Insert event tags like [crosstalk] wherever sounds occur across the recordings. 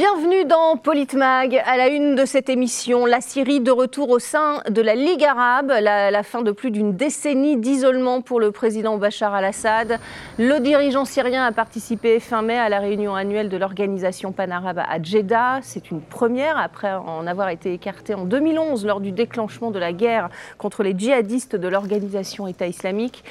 Bienvenue dans Politmag. À la une de cette émission, la Syrie de retour au sein de la Ligue arabe, la, la fin de plus d'une décennie d'isolement pour le président Bachar al-Assad. Le dirigeant syrien a participé fin mai à la réunion annuelle de l'organisation panarabe à Jeddah. C'est une première après en avoir été écarté en 2011 lors du déclenchement de la guerre contre les djihadistes de l'organisation État islamique.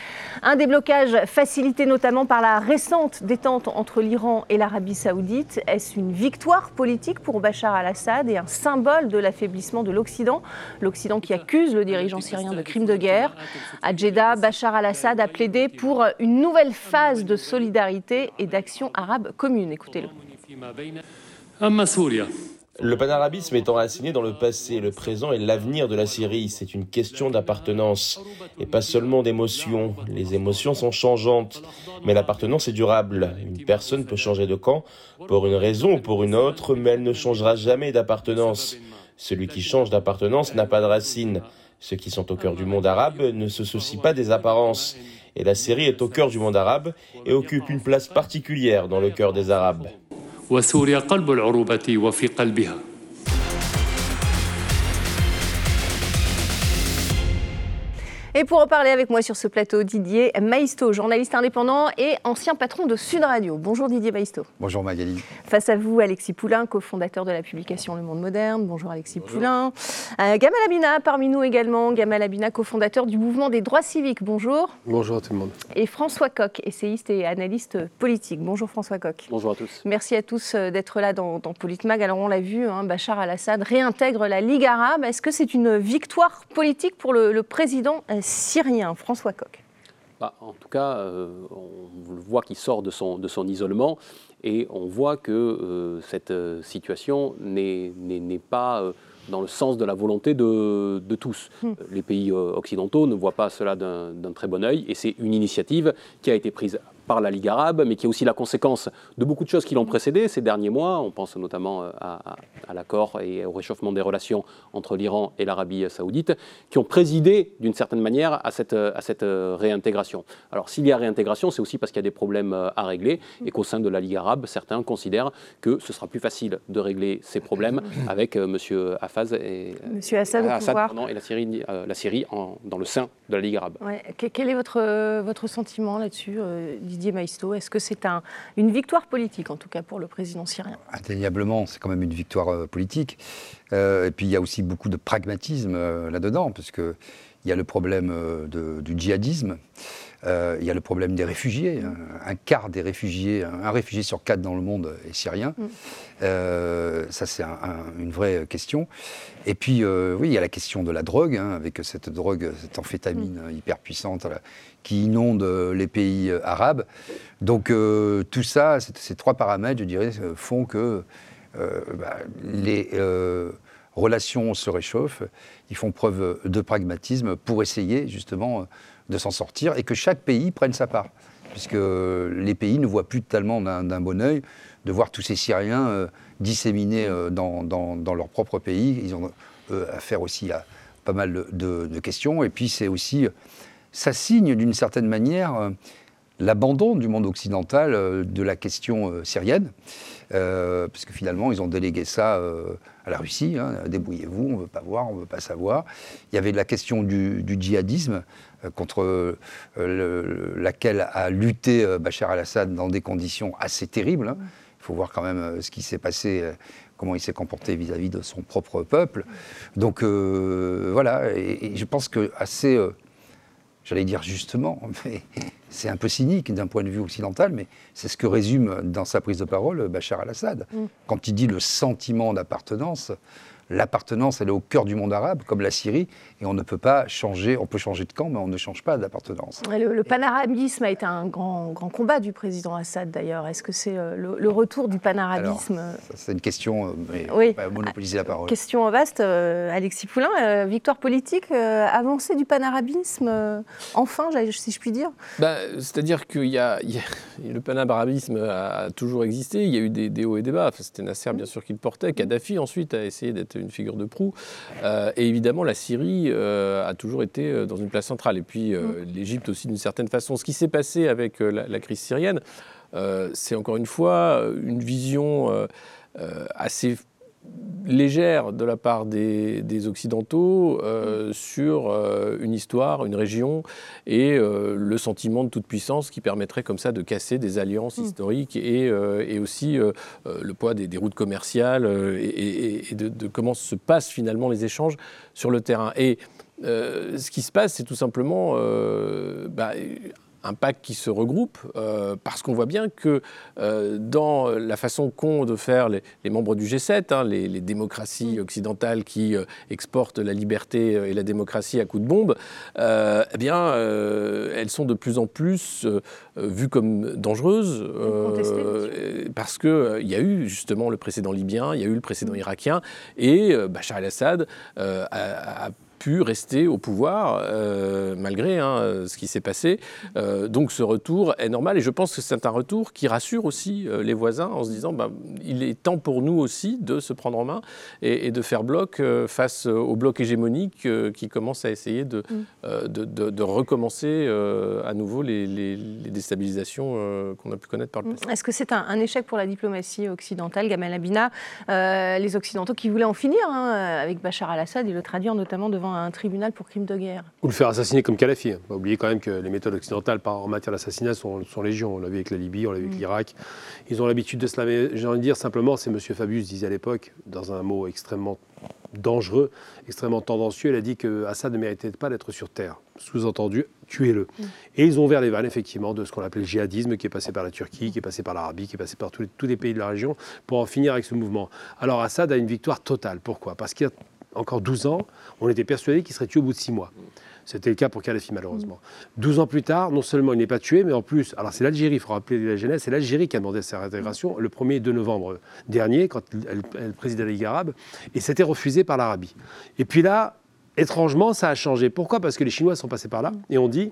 Un déblocage facilité notamment par la récente détente entre l'Iran et l'Arabie saoudite. Est-ce une victoire politique pour Bachar al-Assad et un symbole de l'affaiblissement de l'Occident. L'Occident qui accuse le dirigeant syrien de crimes de guerre. À Jeddah, Bachar al-Assad a plaidé pour une nouvelle phase de solidarité et d'action arabe commune. Écoutez-le. Le panarabisme est enraciné dans le passé, le présent et l'avenir de la Syrie. C'est une question d'appartenance et pas seulement d'émotion. Les émotions sont changeantes, mais l'appartenance est durable. Une personne peut changer de camp pour une raison ou pour une autre, mais elle ne changera jamais d'appartenance. Celui qui change d'appartenance n'a pas de racines. Ceux qui sont au cœur du monde arabe ne se soucient pas des apparences. Et la Syrie est au cœur du monde arabe et occupe une place particulière dans le cœur des Arabes. وسوريا قلب العروبة وفي قلبها. Et pour en parler avec moi sur ce plateau, Didier Maisto, journaliste indépendant et ancien patron de Sud Radio. Bonjour Didier Maisto. Bonjour Magali. Face à vous, Alexis Poulain, cofondateur de la publication Le Monde Moderne. Bonjour Alexis Poulain. Euh, Gamal Abina, parmi nous également. Gamal Abina, cofondateur du mouvement des droits civiques. Bonjour. Bonjour à tout le monde. Et François Coq, essayiste et analyste politique. Bonjour François Coq. Bonjour à tous. Merci à tous euh, d'être là dans, dans Politmag. Alors on l'a vu, hein, Bachar al-Assad réintègre la Ligue arabe. Est-ce que c'est une victoire politique pour le, le président syrien François Coq bah, En tout cas, euh, on voit qu'il sort de son, de son isolement et on voit que euh, cette euh, situation n'est pas euh, dans le sens de la volonté de, de tous. Hmm. Les pays occidentaux ne voient pas cela d'un d'un très bon œil et c'est une initiative qui a été prise par la Ligue arabe, mais qui est aussi la conséquence de beaucoup de choses qui l'ont précédé ces derniers mois. On pense notamment euh, à, à- à l'accord et au réchauffement des relations entre l'Iran et l'Arabie saoudite, qui ont présidé d'une certaine manière à cette, à cette euh, réintégration. Alors s'il y a réintégration, c'est aussi parce qu'il y a des problèmes euh, à régler et qu'au sein de la Ligue arabe, certains considèrent que ce sera plus facile de régler ces problèmes avec euh, M. Hafez et, Monsieur Assad pardon, et la Syrie, euh, la Syrie en- dans le sein de la Ligue arabe. Ouais. Quel est votre, euh, votre sentiment là-dessus, euh, Didier Est-ce que c'est un, une victoire politique, en tout cas, pour le président syrien? Indéniablement, c'est quand même une victoire euh, politique. Euh, et puis il y a aussi beaucoup de pragmatisme euh, là-dedans, parce y a le problème du djihadisme, euh, il y a le problème des réfugiés. hein. Un quart des réfugiés, un, réfugié sur quatre dans le monde est syrien. Mm. Euh, ça, c'est un- un- une vraie question. Et puis, euh, oui, il y a la question de la drogue, hein, avec cette drogue, cette amphétamine euh, hyper puissante là, qui inonde les pays arabes. Donc, tout ça, ces trois paramètres, je dirais, font que bah, les relations se réchauffent. Ils font preuve de pragmatisme pour essayer, justement, de s'en sortir et que chaque pays prenne sa part. Puisque les pays ne voient plus tellement d'un bon œil de voir tous ces Syriens euh, disséminés euh, dans, dans- leur propre pays. Ils ont euh, affaire aussi à pas mal de, questions. Et puis c'est aussi, ça signe d'une certaine manière l'abandon du monde occidental de la question syrienne, parce que finalement ils ont délégué ça à la Russie. hein, Débrouillez-vous, on ne veut pas voir, on ne veut pas savoir. Il y avait la question du, djihadisme contre euh, le- laquelle a lutté euh, Bachar al-Assad dans des conditions assez terribles. hein. Il faut voir quand même euh, ce qui s'est passé, euh, comment il s'est comporté vis-à-vis de son propre peuple. Donc euh, voilà, et, et je pense que assez, euh, j'allais dire justement, [laughs] mais c'est un peu cynique d'un point de vue occidental, mais c'est ce que résume dans sa prise de parole Bachar al-Assad. Mm. Quand il dit le sentiment d'appartenance, l'appartenance, elle est au cœur du monde arabe, comme la Syrie, et on ne peut pas changer, on peut changer de camp, mais on ne change pas d'appartenance. Le, le panarabisme a été un grand, grand combat du président Assad, d'ailleurs. Est-ce que c'est euh, le, le retour du panarabisme? C'est une question, euh, mais Oui. pas monopoliser la parole. Question vaste, euh, Alexis Poulain, euh, victoire politique, euh, avancée du panarabisme, euh, enfin, si je puis dire? Bah, C'est-à-dire que y a, il y a- [laughs] le panarabisme a, a toujours existé, il y a eu des, des hauts et des bas. Enfin, C'était Nasser, bien sûr, qui le portait. Kadhafi, ensuite, a essayé d'être une figure de proue. Euh, et évidemment, la Syrie euh, a toujours été euh, dans une place centrale. Et puis, euh, l'Égypte aussi, d'une certaine façon. Ce qui s'est passé avec la, la crise syrienne, c'est encore une fois une vision assez légère de la part des, Occidentaux euh, sur euh, une histoire, une région et euh, le sentiment de toute puissance qui permettrait comme ça de casser des alliances mm. historiques et, aussi le poids des, routes commerciales et, de, comment se passent finalement les échanges sur le terrain. Et ce qui se passe, c'est tout simplement bah, un pacte qui se regroupe, euh, parce qu'on voit bien que euh, dans la façon qu'ont de faire les, membres du G7, hein, les, démocraties mm. occidentales qui euh, exportent la liberté et la démocratie à coups de bombe, eh bien, elles sont de plus en plus vues comme dangereuses, parce qu'il y a eu justement le précédent libyen, il y a eu le précédent irakien, et Bachar el-Assad a pu rester au pouvoir euh, malgré hein, ce qui s'est passé. Euh, donc ce retour est normal et je pense que c'est un retour qui rassure aussi euh, les voisins en se disant bah, il est temps pour nous aussi de se prendre en main et, de faire bloc face au bloc hégémonique qui commence à essayer de, mm. de, recommencer à nouveau les, déstabilisations qu'on a pu connaître par le passé. Est-ce que c'est un, échec pour la diplomatie occidentale, Gamal Abina? Les Occidentaux qui voulaient en finir hein, avec Bachar al-Assad et le traduire notamment devant un tribunal pour crimes de guerre. Ou le faire assassiner comme Kadhafi. On va oublier quand même que les méthodes occidentales en matière d'assassinat sont, sont légion. On l'a vu avec la Libye, on l'a vu avec mm. l'Irak. Ils ont l'habitude de cela. Mais j'ai envie de dire simplement, c'est M. Fabius disait à l'époque, dans un mot extrêmement dangereux, extrêmement tendancieux, il a dit que Assad ne méritait pas d'être sur terre. Sous-entendu, tuez-le. Mm. Et ils ont ouvert les vannes, effectivement, de ce qu'on appelle le djihadisme, qui est passé par la Turquie, qui est passé par l'Arabie, qui est passé par tous les, tous les, pays de la région, pour en finir avec ce mouvement. Alors Assad a une victoire totale. Pourquoi? Parce qu'il a encore 12 ans, on était persuadé qu'il serait tué au bout de 6 mois. C'était le cas pour Kadhafi, malheureusement. 12 ans plus tard, non seulement il n'est pas tué, mais en plus, alors c'est l'Algérie, il faut rappeler la genèse, c'est l'Algérie qui a demandé sa réintégration le 1er 2 novembre dernier, quand elle, elle présidait la Ligue arabe, et c'était refusé par l'Arabie. Et puis là, étrangement, ça a changé. Pourquoi? Parce que les Chinois sont passés par là et ont dit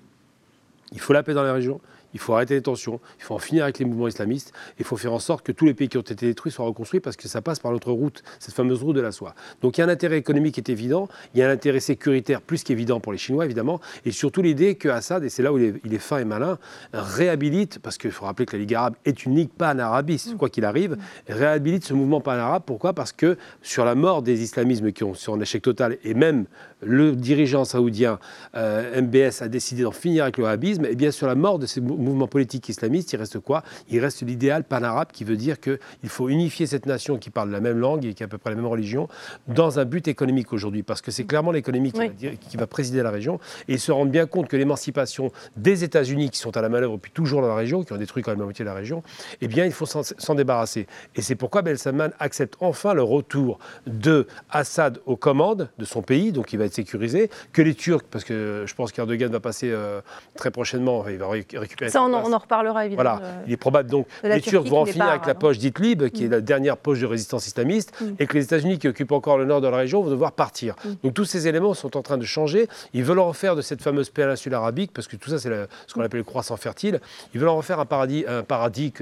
il faut la paix dans la région, il faut arrêter les tensions, il faut en finir avec les mouvements islamistes, il faut faire en sorte que tous les pays qui ont été détruits soient reconstruits parce que ça passe par notre route, cette fameuse route de la soie. Donc il y a un intérêt économique qui est évident, il y a un intérêt sécuritaire plus qu'évident pour les Chinois évidemment, et surtout l'idée que Assad, et c'est là où il est, fin et malin, réhabilite, parce qu'il faut rappeler que la Ligue arabe est une ligue pan-arabiste, quoi qu'il arrive, réhabilite ce mouvement pan-arabe. Pourquoi? Parce que sur la mort des islamismes qui ont sur un échec total, et même le dirigeant saoudien euh, MBS a décidé d'en finir avec le wahhabisme, et bien sur la mort de ces mouvements politiques islamistes, il reste quoi? Il reste l'idéal pan-arabe qui veut dire qu'il faut unifier cette nation qui parle la même langue et qui a à peu près la même religion dans un but économique aujourd'hui, parce que c'est clairement l'économie qui, va présider la région, et ils se rendent bien compte que l'émancipation des États-Unis, qui sont à la manœuvre depuis toujours dans la région, qui ont détruit quand même la moitié de la région, eh bien il faut s'en débarrasser. Et c'est pourquoi Ben Salman accepte enfin le retour de Assad aux commandes de son pays, donc il va être sécurisé, que les Turcs, parce que je pense qu'Erdogan va passer euh, très prochainement, il va récupérer. Ça, on, en reparlera évidemment. Voilà, il est probable donc les Turcs vont en finir avec la poche d'Idlib, qui est mm. la dernière poche de résistance islamiste, mm. et que les États-Unis, qui occupent encore le nord de la région, vont devoir partir. Mm. Donc tous ces éléments sont en train de changer. Ils veulent en refaire de cette fameuse péninsule arabique, parce que tout ça, c'est ce qu'on appelle le croissant fertile. Ils veulent en refaire un paradis, un paradis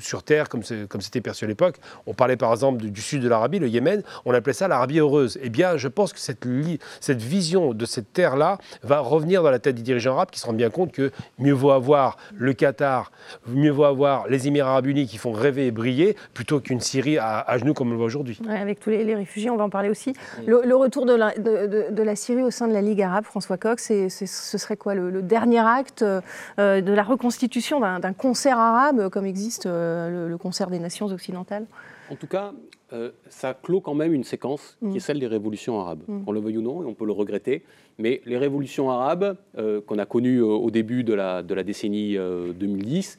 sur terre, comme c'était perçu à l'époque. On parlait par exemple du, sud de l'Arabie, le Yémen, on appelait ça l'Arabie heureuse. Eh bien, je pense que cette, cette vision de cette terre-là va revenir dans la tête des dirigeants arabes qui se rendent bien compte que mieux vaut avoir le Qatar, mieux vaut avoir les Émirats arabes unis qui font rêver et briller plutôt qu'une Syrie à, genoux comme on le voit aujourd'hui. avec tous les, réfugiés, on va en parler aussi. Le, retour de la, Syrie au sein de la Ligue arabe, François Coq, ce serait quoi le, dernier acte euh, de la reconstitution d'un concert arabe comme existe euh, le concert des nations occidentales? En tout cas, euh, ça clôt quand même une séquence qui est mm. celle des révolutions arabes. Mm. On le veuille ou non, et on peut le regretter, mais les révolutions arabes euh, qu'on a connues euh, au début de la, de la décennie 2010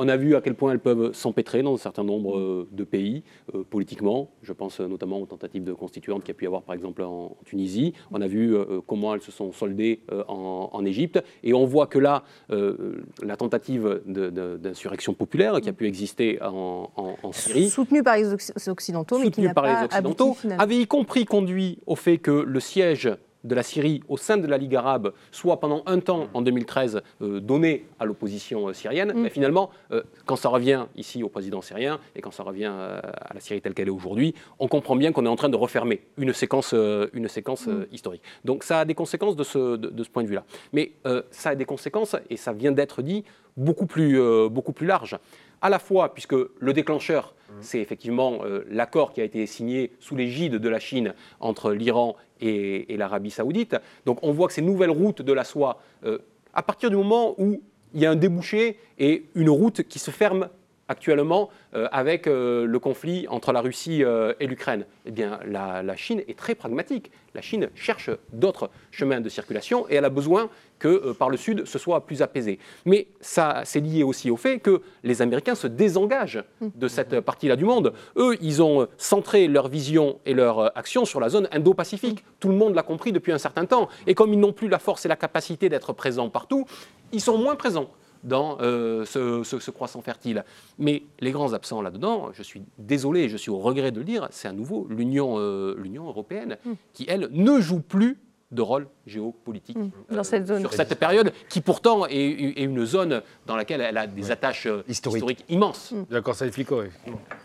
on a vu à quel point elles peuvent s'empêtrer dans un certain nombre euh, de pays euh, politiquement. Je pense euh, notamment aux tentatives de constituantes qu'il y a pu y avoir par exemple en, Tunisie. On a vu comment elles se sont soldées en, Égypte. Et on voit que là, la tentative d'insurrection populaire qui a pu exister en, Syrie. Soutenue par les Occidentaux, mais qui n'a pas les Occidentaux, avait y compris conduit au fait que le siège de la Syrie au sein de la Ligue arabe soit pendant un temps en 2013 euh, donné à l'opposition euh, syrienne, mm. mais finalement, euh, quand ça revient ici au président syrien et quand ça revient à la Syrie telle qu'elle est aujourd'hui, on comprend bien qu'on est en train de refermer une séquence, une séquence mm. historique. Donc ça a des conséquences de ce, de, ce point de vue-là. Mais ça a des conséquences, et ça vient d'être dit, beaucoup plus, beaucoup plus larges. À la fois, puisque le déclencheur, c'est effectivement euh, l'accord qui a été signé sous l'égide de la Chine entre l'Iran et, l'Arabie saoudite. Donc on voit que ces nouvelles routes de la soie, euh, à partir du moment où il y a un débouché et une route qui se ferme actuellement euh, avec euh, le conflit entre la Russie euh, et l'Ukraine Eh la, Chine est très pragmatique. La Chine cherche d'autres chemins de circulation et elle a besoin que par le sud ce soit plus apaisé. Mais ça, c'est lié aussi au fait que les Américains se désengagent de cette partie-là du monde. Eux, ils ont centré leur vision et leur action sur la zone Indo-Pacifique. Tout le monde l'a compris depuis un certain temps. Et comme ils n'ont plus la force et la capacité d'être présents partout, ils sont moins présents dans euh, ce, croissant fertile. Mais les grands absents là-dedans, je suis désolé, je suis au regret de le dire, c'est à nouveau l'Union euh, européenne mm. qui, elle, ne joue plus de rôle géopolitique mm. dans euh, cette zone. sur cette période, qui pourtant est, une zone dans laquelle elle a des attaches historiques. immenses. Mm. D'accord, ça explique, oui.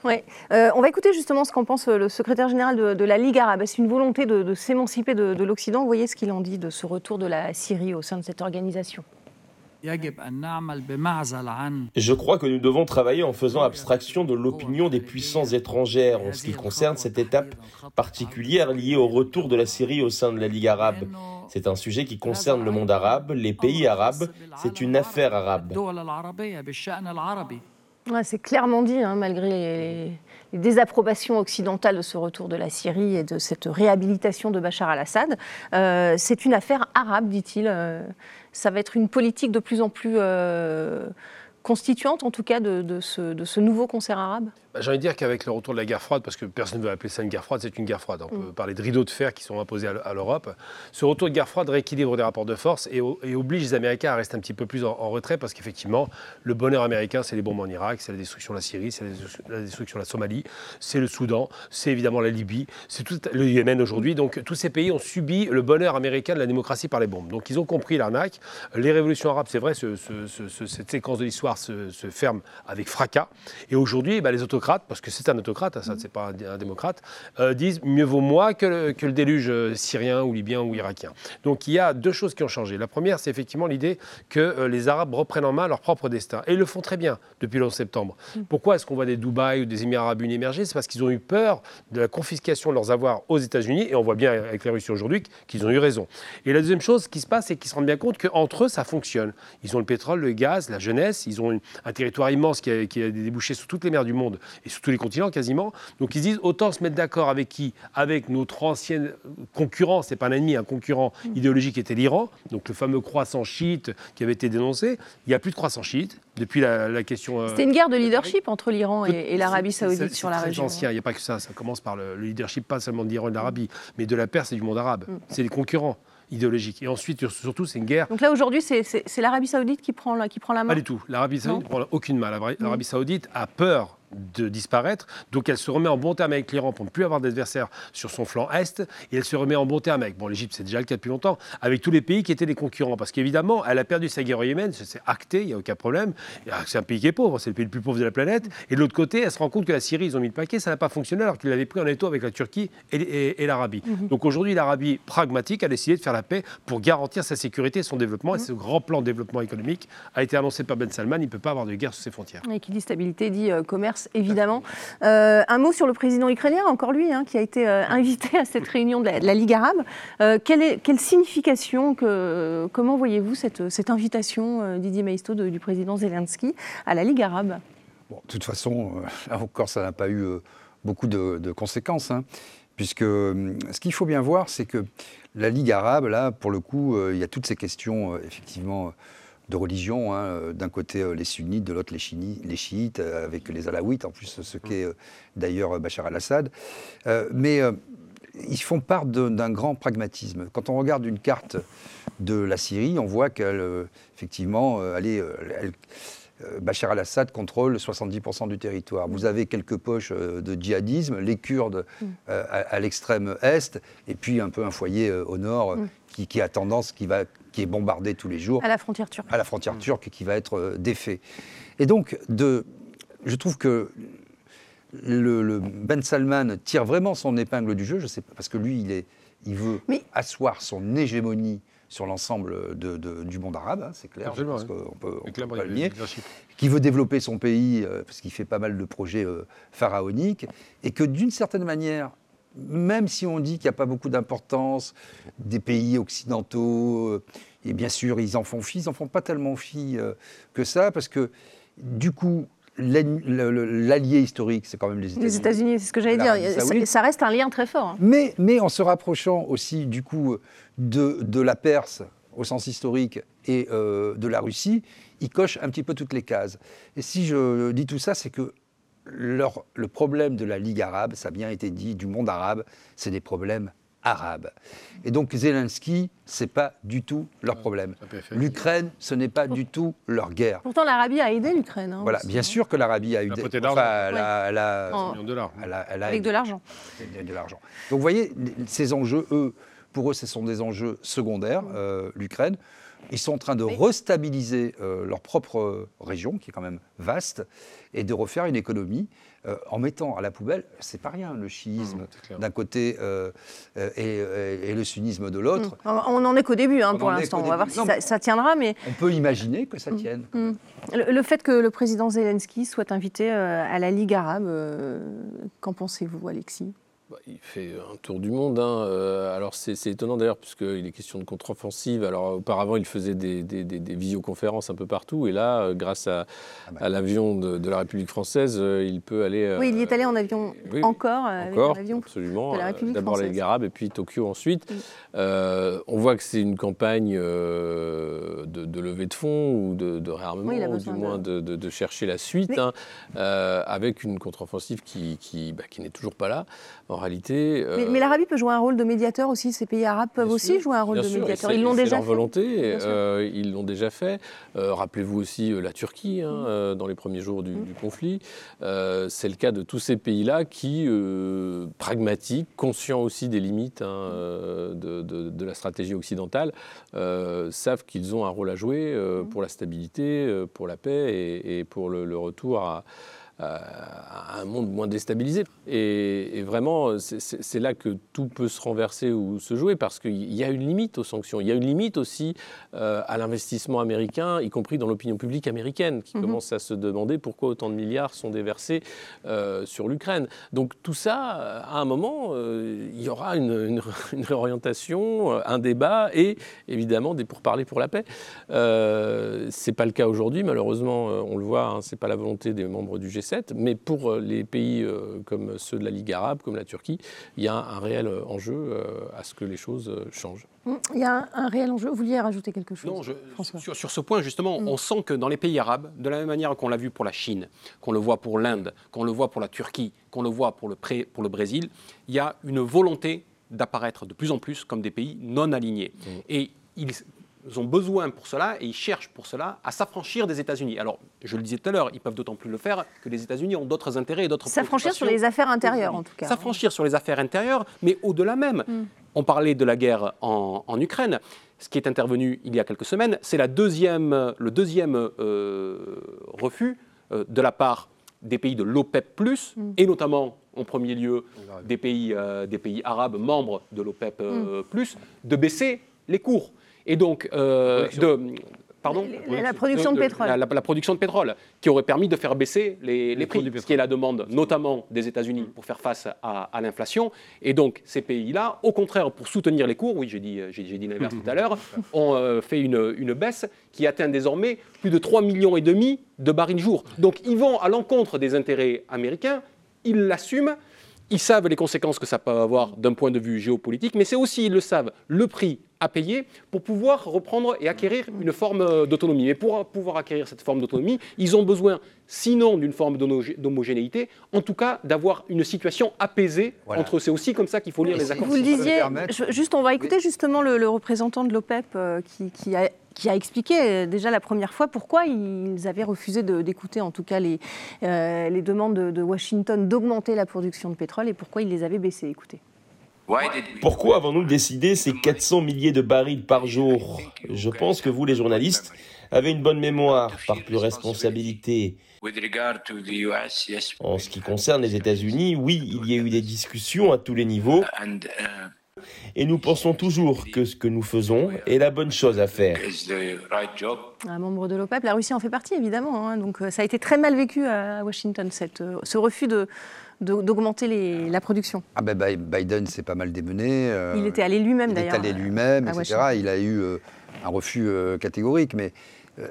Ouais. on va écouter justement ce qu'en pense le secrétaire général de, la Ligue arabe. C'est une volonté de, s'émanciper de, de l'Occident. Vous voyez ce qu'il en dit de ce retour de la Syrie au sein de cette organisation. Je crois que nous devons travailler en faisant abstraction de l'opinion des puissances étrangères en ce qui concerne cette étape particulière liée au retour de la Syrie au sein de la Ligue arabe. C'est un sujet qui concerne le monde arabe, les pays arabes, c'est une affaire arabe. c'est clairement dit, hein, malgré les, désapprobations occidentales de ce retour de la Syrie et de cette réhabilitation de Bachar al-Assad. Euh, c'est une affaire arabe, dit-il. Euh, ça va être une politique de plus en plus euh, constituante, en tout cas, de ce nouveau concert arabe? Bah, J'ai envie de dire qu'avec le retour de la guerre froide, parce que personne ne veut appeler ça une guerre froide, c'est une guerre froide. On peut mm. parler de rideaux de fer qui sont imposés à l'Europe. Ce retour de guerre froide rééquilibre les rapports de force et, oblige les Américains à rester un petit peu plus en, retrait, parce qu'effectivement, le bonheur américain, c'est les bombes en Irak, c'est la destruction de la Syrie, c'est la destruction de la Somalie, c'est le Soudan, c'est évidemment la Libye, c'est tout le Yémen aujourd'hui. Donc tous ces pays ont subi le bonheur américain de la démocratie par les bombes. Donc ils ont compris l'arnaque. Les révolutions arabes, c'est vrai, cette séquence de l'histoire se, ferme avec fracas. Et aujourd'hui, bah, les autocrates, parce que c'est un autocrate, ça, c'est pas un, démocrate, euh, disent mieux vaut moi que le, que le, déluge euh, syrien ou libyen ou irakien. Donc il y a deux choses qui ont changé. La première, c'est effectivement l'idée que euh, les Arabes reprennent en main leur propre destin. Et ils le font très bien depuis le 11 septembre. Mm. Pourquoi est-ce qu'on voit des Dubaï ou des Émirats arabes unis émerger? C'est parce qu'ils ont eu peur de la confiscation de leurs avoirs aux États-Unis. Et on voit bien avec la Russie aujourd'hui qu'ils ont eu raison. Et la deuxième chose qui se passe, c'est qu'ils se rendent bien compte qu'entre eux, ça fonctionne. Ils ont le pétrole, le gaz, la jeunesse, ils ont un territoire immense qui a, qui a débouché sur toutes les mers du monde et sur tous les continents quasiment. Donc ils disent autant se mettre d'accord avec qui? Avec notre ancienne concurrent, c'est pas un ennemi, un concurrent mm. idéologique était l'Iran, donc le fameux croissant chiite qui avait été dénoncé. Il n'y a plus de croissant chiite depuis la, question. Euh, C'était une guerre de leadership entre l'Iran et, l'Arabie saoudite sur la région. ancien, il n'y a pas que ça. Ça commence par le, leadership, pas seulement de l'Iran et de l'Arabie, mais de la Perse et du monde arabe. Mm. C'est les concurrents idéologique. Et ensuite, surtout, c'est une guerre. Donc là, aujourd'hui, c'est l'Arabie Saoudite qui prend, qui prend la main Pas du tout. L'Arabie Saoudite ne prend aucune main. L'Arabie Saoudite a peur de disparaître. Donc elle se remet en bon terme avec l'Iran pour ne plus avoir d'adversaires sur son flanc est. Et elle se remet en bon terme avec, bon l'Égypte c'est déjà le cas depuis longtemps, avec tous les pays qui étaient des concurrents. Parce qu'évidemment, elle a perdu sa guerre au Yémen, c'est acté, il n'y a aucun problème. C'est un pays qui est pauvre, c'est le pays le plus pauvre de la planète. Et de l'autre côté, elle se rend compte que la Syrie, ils ont mis le paquet, ça n'a pas fonctionné alors qu'ils l'avaient pris en étau avec la Turquie et, l'Arabie. Mhm. Donc aujourd'hui, l'Arabie pragmatique a décidé de faire la paix pour garantir sa sécurité et son développement. Et mhm. ce grand plan de développement économique a été annoncé par Ben Salman, il ne peut pas avoir de guerre sur ses frontières. Et qui dit stabilité dit euh, commerce, évidemment. Euh, un mot sur le président ukrainien, encore lui, hein, qui a été euh, invité à cette réunion de la, Ligue arabe. Euh, quelle, signification, comment voyez-vous cette, invitation, Didier Maisto, du président Zelensky à la Ligue arabe? Bon, De toute façon, encore, ça n'a pas eu beaucoup de, conséquences. Hein, puisque ce qu'il faut bien voir, c'est que la Ligue arabe, là, pour le coup, il y a toutes ces questions, effectivement de religion. Hein, euh, d'un côté euh, les sunnites, de l'autre les, les, chiites, euh, avec les alaouites, en plus ce qu'est d'ailleurs Bachar al-Assad. mais ils font part d'un grand pragmatisme. Quand on regarde une carte de la Syrie, on voit qu'elle, effectivement, Bachar al-Assad contrôle 70% du territoire. Vous avez quelques poches de djihadisme, les Kurdes mm. à, l'extrême est, et puis un peu un foyer au nord mm. Qui, qui, a tendance, qui va qui est bombardé tous les jours. À la frontière turque. À la frontière turque, qui va être euh, défait. Et donc, de, je trouve que le, Ben Salman tire vraiment son épingle du jeu, je sais pas, parce que lui, il, est, il veut asseoir son hégémonie sur l'ensemble de, de, du monde arabe, hein, c'est clair, Absolument, parce qu'on peut, on Et peut pas il y le a nier, le qui veut développer son pays, euh, parce qu'il fait pas mal de projets euh, pharaoniques, et que d'une certaine manière, même si on dit qu'il n'y a pas beaucoup d'importance des pays occidentaux, euh, et bien sûr ils en font fi, ils n'en font pas tellement fi euh, que ça, parce que du coup, l'allié historique, c'est quand même les États-Unis. Les États-Unis, c'est ce que j'allais dire. Ça, reste un lien très fort. hein. Mais, mais en se rapprochant aussi du coup de, de la Perse au sens historique et euh, de la Russie, ils cochent un petit peu toutes les cases. Et si je dis tout ça, c'est que leur- le problème de la Ligue arabe, ça a bien été dit, du monde arabe, c'est des problèmes arabes. Et donc Zelensky, c'est pas du tout leur problème. L'Ukraine, ce n'est pas du tout leur guerre. Pourtant, l'Arabie a aidé l'Ukraine. hein, Voilà, aussi, bien hein. sûr que l'Arabie a eu Elle a des- prêté de l'argent. enfin, elle a- elle a- En- millions de dollars. elle a- elle a Avec de l'argent. de l'argent. Donc vous voyez, ces enjeux, eux, pour eux, ce sont des enjeux secondaires, euh, l'Ukraine. Ils sont en train de restabiliser euh, leur propre région, qui est quand même vaste, et de refaire une économie euh, en mettant à la poubelle, c'est pas rien, le chiisme Mmh, d'un côté euh, et, et- et le sunnisme de l'autre. Mm. On n'en est qu'au début hein, On pour l'instant. On va voir si Non, ça, tiendra. Mais On peut imaginer que ça tienne. quand même. le, le fait que le président Zelensky soit invité euh, à la Ligue arabe, euh, qu'en pensez-vous, Alexis? Bah, il fait un tour du monde. hein. Euh, alors c'est c'est étonnant d'ailleurs, puisqu'il est question de contre-offensive. Alors auparavant, il faisait des, des- des- des visioconférences un peu partout. Et là, euh, grâce à, Ah bah. à l'avion de, de la République française, euh, il peut aller. euh, Oui, il y est allé en avion oui, encore, euh, avec Encore, un avion. absolument. de la Euh, République D'abord. Ligue arabe et puis Tokyo ensuite. Oui. Euh, on voit que c'est une campagne euh, de, de levée de fonds ou de, de réarmement, Oui, ou du moins de, de- de chercher la suite, hein, euh, avec une contre-offensive qui, qui, bah, qui n'est toujours pas là, en réalité. Euh, mais l'Arabie peut jouer un rôle de médiateur aussi. Ces pays arabes peuvent Bien aussi sûr, jouer un rôle de sûr, médiateur. Ils l'ont déjà volonté, euh, ils l'ont déjà fait. Euh, Rappelez-vous aussi la Turquie, hein, Mm. dans les premiers jours du, du conflit. C'est le cas de tous ces pays-là qui, pragmatiques, conscients aussi des limites hein, euh, de, de- de la stratégie occidentale, savent qu'ils ont un rôle à jouer Mm. pour la stabilité, pour la paix et, et pour le, le retour à, à un monde moins déstabilisé. Et, et vraiment, c'est- là que tout peut se renverser ou se jouer, parce qu'il y a une limite aux sanctions. Il y a une limite aussi euh, à l'investissement américain, y compris dans l'opinion publique américaine, qui Mhm. commence à se demander pourquoi autant de milliards sont déversés euh, sur l'Ukraine. Donc tout ça, euh, à un moment, euh, il y aura une, une- [laughs] une réorientation, euh, un débat et évidemment des pourparlers pour la paix. Euh, c'est pas le cas aujourd'hui, malheureusement, euh, on le voit, hein, c'est pas la volonté des membres du G7, mais pour euh, les pays euh, comme ceux de la Ligue arabe, comme la Turquie, il y a un réel euh, enjeu à ce que les choses changent. Mm. Il y a un, réel enjeu. Vous vouliez rajouter quelque chose Non, je- sur, sur ce point, justement, Mm. on sent que dans les pays arabes, de la même manière qu'on l'a vu pour la Chine, qu'on le voit pour l'Inde, qu'on le voit pour la Turquie, qu'on le voit pour le, pré- pour le Brésil, il y a une volonté d'apparaître de plus en plus comme des pays non alignés. Et ils ont besoin pour cela, et ils cherchent pour cela, à s'affranchir des États-Unis. Alors, je le disais tout à l'heure, ils peuvent d'autant plus le faire que les États-Unis ont d'autres intérêts et d'autres S'affranchir sur les affaires intérieures, en tout cas. S'affranchir sur les affaires intérieures, mais au-delà même. Mm. On parlait de la guerre en, en Ukraine. Ce qui est intervenu il y a quelques semaines, c'est deuxième, le deuxième euh, refus euh, de la part des pays de l'OPEP, Mm. et notamment en premier lieu des pays, euh, des pays arabes membres de l'OPEP, euh, de baisser les cours. Et donc, euh, de. Pardon La- la production de pétrole. La, la- la production de pétrole, qui aurait permis de faire baisser les, les prix, du ce qui est la demande notamment des États-Unis pour faire face à, à l'inflation. Et donc ces pays-là, au contraire, pour soutenir les cours, oui, j'ai dit, j'ai, j'ai dit l'inverse tout à l'heure, [laughs] ont euh, fait une, une baisse qui atteint désormais plus de 3 millions et demi de barils jour. Donc ils vont à l'encontre des intérêts américains, ils l'assument. Ils savent les conséquences que ça peut avoir d'un point de vue géopolitique, mais c'est aussi, ils le savent, le prix à payer pour pouvoir reprendre et acquérir une forme euh, d'autonomie. Mais pour pouvoir acquérir cette forme d'autonomie, ils ont besoin, sinon d'une forme d'homo- d'homogénéité, en tout cas d'avoir une situation apaisée Voilà. entre eux. C'est aussi comme ça qu'il faut lire Et les accords. Vous le disiez, juste, on va écouter justement le, le représentant de l'OPEP euh, qui, qui a, qui a expliqué euh, déjà la première fois pourquoi ils avaient refusé d'écouter en tout cas les, euh, les demandes de, de Washington d'augmenter la production de pétrole et pourquoi ils les avaient baissées. Écoutez. Pourquoi avons-nous décidé ces 400 milliers de barils par jour? Je pense que vous, les journalistes, avez une bonne mémoire, par plus responsabilité. En ce qui concerne les États-Unis, oui, il y a eu des discussions à tous les niveaux, et nous pensons toujours que ce que nous faisons est la bonne chose à faire. Un membre de l'OPEP, la Russie en fait partie évidemment. hein. donc euh, ça a été très mal vécu à Washington, cette, euh, ce refus de- de- d'augmenter les- la production. Ah ben Bi- Biden s'est pas mal démené. euh, Il était allé lui-même Il est d'ailleurs. allé lui-même, etc. Washington. Il a eu euh, un refus euh, catégorique. Mais euh,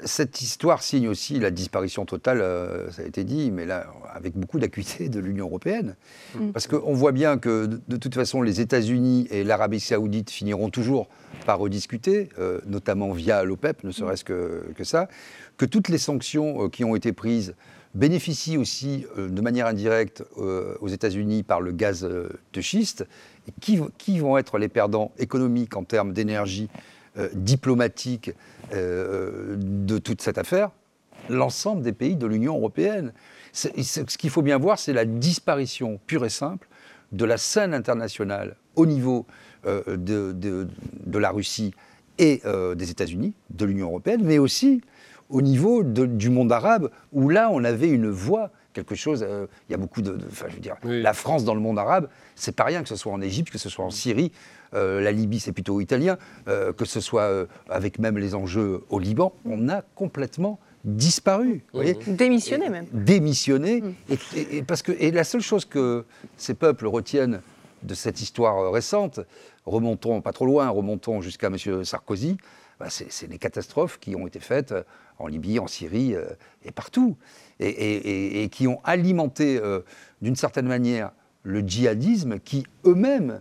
cette histoire signe aussi la disparition totale, euh, ça a été dit, mais là, avec beaucoup d'acuité de l'Union européenne. Mm. Parce qu'on voit bien que, de, toute façon, les États-Unis et l'Arabie saoudite finiront toujours par rediscuter, euh, notamment via l'OPEP, ne serait-ce que, que ça. Que toutes les sanctions euh, qui ont été prises bénéficient aussi euh, de manière indirecte euh, aux États-Unis par le gaz euh, de schiste. Et qui, qui vont être les perdants économiques en termes d'énergie euh, diplomatique euh, de toute cette affaire L'ensemble des pays de l'Union européenne. Ce qu'il faut bien voir, c'est la disparition pure et simple de la scène internationale au niveau euh, de, de- de la Russie et euh, des États-Unis, de l'Union européenne, mais aussi au niveau de- du monde arabe, où là, on avait une voix, quelque chose. euh, Il y a beaucoup de. de- Enfin, je veux dire, Oui. la France dans le monde arabe, c'est pas rien que ce soit en Égypte, que ce soit en Syrie. Euh, la Libye, c'est plutôt italien, euh, que ce soit euh, avec même les enjeux au Liban, on a complètement disparu. vous voyez Démissionné même. démissionner. Et, et- et parce que, et la seule chose que ces peuples retiennent de cette histoire récente, remontons pas trop loin, remontons jusqu'à M. Sarkozy, bah, c'est les catastrophes qui ont été faites en Libye, en Syrie euh, et partout, et, et- et- et qui ont alimenté euh, d'une certaine manière le djihadisme qui eux-mêmes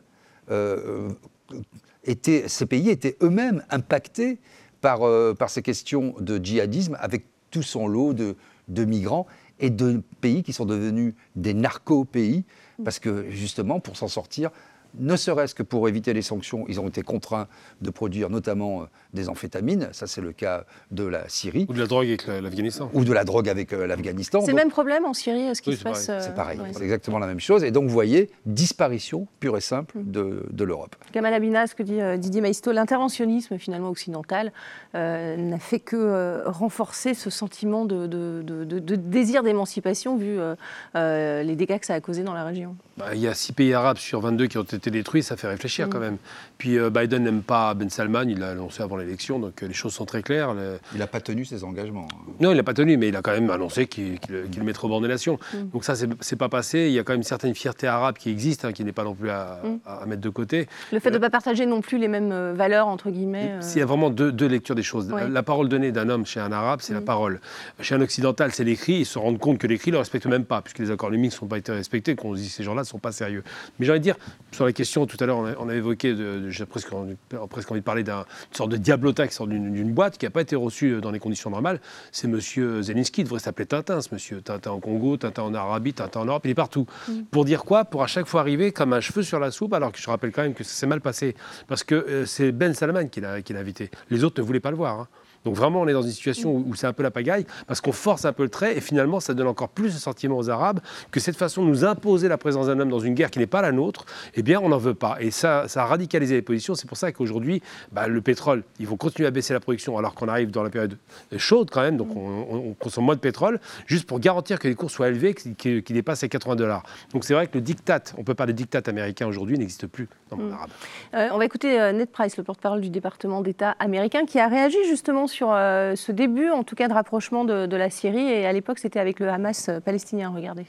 étaient, ces pays étaient eux-mêmes impactés par, euh, par ces questions de djihadisme avec tout son lot de, de migrants et de pays qui sont devenus des narco-pays parce que justement pour s'en sortir, ne serait-ce que pour éviter les sanctions, ils ont été contraints de produire notamment euh, des amphétamines, ça c'est le cas de la Syrie, Ou de la drogue avec la- l'Afghanistan. ou de la drogue avec euh, l'Afghanistan. C'est le même problème en Syrie, ce qui Oui, se c'est passe. pareil. euh, c'est pareil, ouais. c'est exactement la même chose. Et donc, vous voyez, disparition pure et simple de, de l'Europe. Kamal Abina, ce que dit euh, Didier Maisto, l'interventionnisme finalement occidental euh, n'a fait que euh, renforcer ce sentiment de, de- de- de- de désir d'émancipation vu euh, euh, les dégâts que ça a causé dans la région. Bah, il y a six pays arabes sur 22 qui ont été détruits, ça fait réfléchir quand même. Puis euh, Biden n'aime pas Ben Salman, il l'a annoncé avant l'élection, donc euh, les choses sont très claires. Le- Il n'a pas tenu ses engagements. Non, il n'a pas tenu, mais il a quand même annoncé qu'il qu'il- qu'il mettrait au bord des nations. Donc ça, c'est pas passé. Il y a quand même une certaine fierté arabe qui existe, hein, qui n'est pas non plus à, à- à mettre de côté. Le fait de ne pas partager non plus les mêmes euh, valeurs, entre guillemets. euh, S'il y a vraiment deux, deux lectures des choses. Ouais. La parole donnée d'un homme chez un arabe, c'est la parole. Chez un occidental, c'est l'écrit. Ils se rendent compte que l'écrit ne le respecte même pas, puisque les accords lumiques ne sont pas été respectés, qu'on se dit que ces gens-là ne sont pas sérieux. Mais j'ai envie de dire, sur la question, tout à l'heure, on, a- on a évoqué, de- de- j'ai presque, envie- presque envie de parler d'une sorte de diablota qui sort d'une boîte, qui n'a pas été reçue dans les conditions normales. C'est monsieur Zelensky, il devrait s'appeler Tintin, ce monsieur. Tintin en Congo, Tintin en Arabie, Tintin en Europe, il est partout. Pour dire quoi? Pour à chaque fois arriver comme un cheveu sur la soupe, alors que je rappelle quand même que ça s'est mal passé. Parce que euh, c'est Ben Salman qui l'a qui l'a invité. Les autres ne voulaient pas le voir. hein. Donc vraiment, on est dans une situation où, où c'est un peu la pagaille, parce qu'on force un peu le trait, et finalement, ça donne encore plus de sentiment aux Arabes que cette façon de nous imposer la présence d'un homme dans une guerre qui n'est pas la nôtre, eh bien, on n'en veut pas. Et ça, ça a radicalisé les positions. C'est pour ça qu'aujourd'hui, bah, le pétrole, ils vont continuer à baisser la production, alors qu'on arrive dans la période chaude quand même, donc on, on- on consomme moins de pétrole, juste pour garantir que les cours soient élevés, qu'ils dépassent les 80 dollars. Donc c'est vrai que le diktat, on peut parler de diktat américain aujourd'hui, n'existe plus dans le monde arabe. Euh, on va écouter euh, Ned Price, le porte-parole du département d'État américain, qui a réagi justement sur euh, ce début, en tout cas, de rapprochement de, de la Syrie. Et à l'époque, c'était avec le Hamas euh, palestinien. Regardez.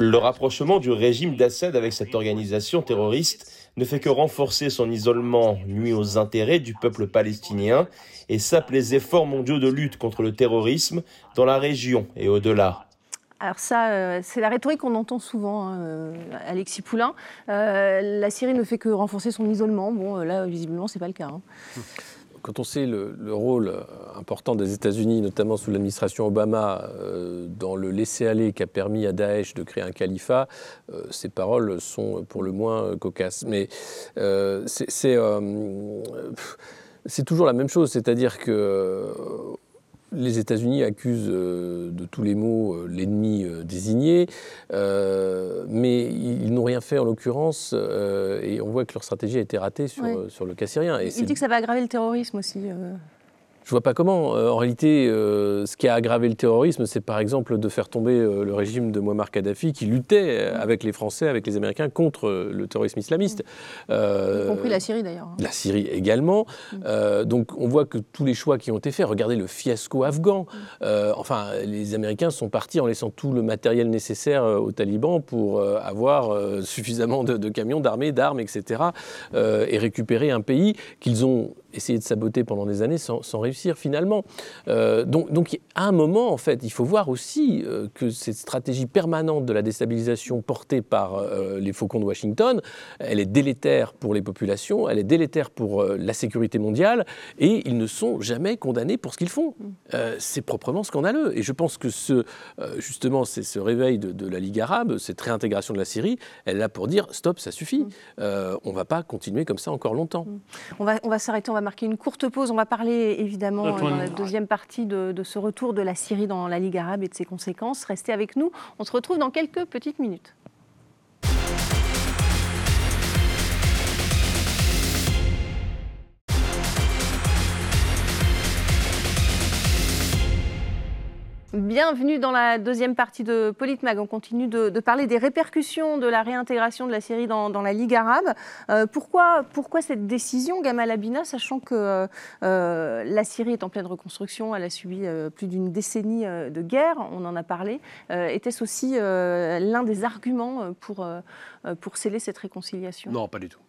Le rapprochement du régime d'Assad avec cette organisation terroriste ne fait que renforcer son isolement, nuit aux intérêts du peuple palestinien et sape les efforts mondiaux de lutte contre le terrorisme dans la région et au-delà. Alors ça, euh, c'est la rhétorique qu'on entend souvent, hein, euh, Alexis Poulain. Euh, la Syrie ne fait que renforcer son isolement. Bon, là, visiblement, c'est pas le cas. hein. Quand on sait le, le rôle important des États-Unis, notamment sous l'administration Obama, dans le laisser-aller qui a permis à Daesh de créer un califat, ces paroles sont pour le moins cocasses. Mais c'est c'est, toujours la même chose, c'est-à-dire que les États-Unis accusent euh, de tous les maux euh, l'ennemi euh, désigné, mais ils, ils n'ont rien fait en l'occurrence, et on voit que leur stratégie a été ratée sur, le cas syrien. Et Il dit que ça va aggraver le terrorisme aussi. Je vois pas comment. Euh, en réalité, euh, ce qui a aggravé le terrorisme, c'est par exemple de faire tomber euh, le régime de Muammar Kadhafi qui luttait avec les Français, avec les Américains contre le terrorisme islamiste. y compris la Syrie d'ailleurs. hein. La Syrie également. Euh, donc on voit que tous les choix qui ont été faits, regardez le fiasco afghan. Euh, enfin, les Américains sont partis en laissant tout le matériel nécessaire aux talibans pour avoir suffisamment de, de camions, d'armées, d'armes, etc. et récupérer un pays qu'ils ont essayé de saboter pendant des années sans, sans réussir finalement. Euh, donc, donc à un moment, en fait, il faut voir aussi euh, que cette stratégie permanente de la déstabilisation portée par euh, les faucons de Washington, elle est délétère pour les populations, elle est délétère pour la sécurité mondiale, et ils ne sont jamais condamnés pour ce qu'ils font. Euh, c'est proprement scandaleux. Et je pense que ce, justement, c'est ce réveil de, de la Ligue arabe, cette réintégration de la Syrie, elle est là pour dire stop, ça suffit. Euh, on ne va pas continuer comme ça encore longtemps. On va, on va s'arrêter, on va marquer une courte pause. On va parler évidemment dans la deuxième partie de, de ce retour de la Syrie dans la Ligue arabe et de ses conséquences. Restez avec nous. On se retrouve dans quelques petites minutes. Bienvenue dans la deuxième partie de Politmag. On continue de, parler des répercussions de la réintégration de la Syrie dans, la Ligue arabe. Euh, pourquoi, cette décision, Gamal Abina, sachant que euh, la Syrie est en pleine reconstruction, elle a subi euh, plus d'une décennie euh, de guerre, on en a parlé. Euh, Était-ce aussi euh, l'un des arguments euh, pour, euh, euh, pour sceller cette réconciliation? Non, pas du tout.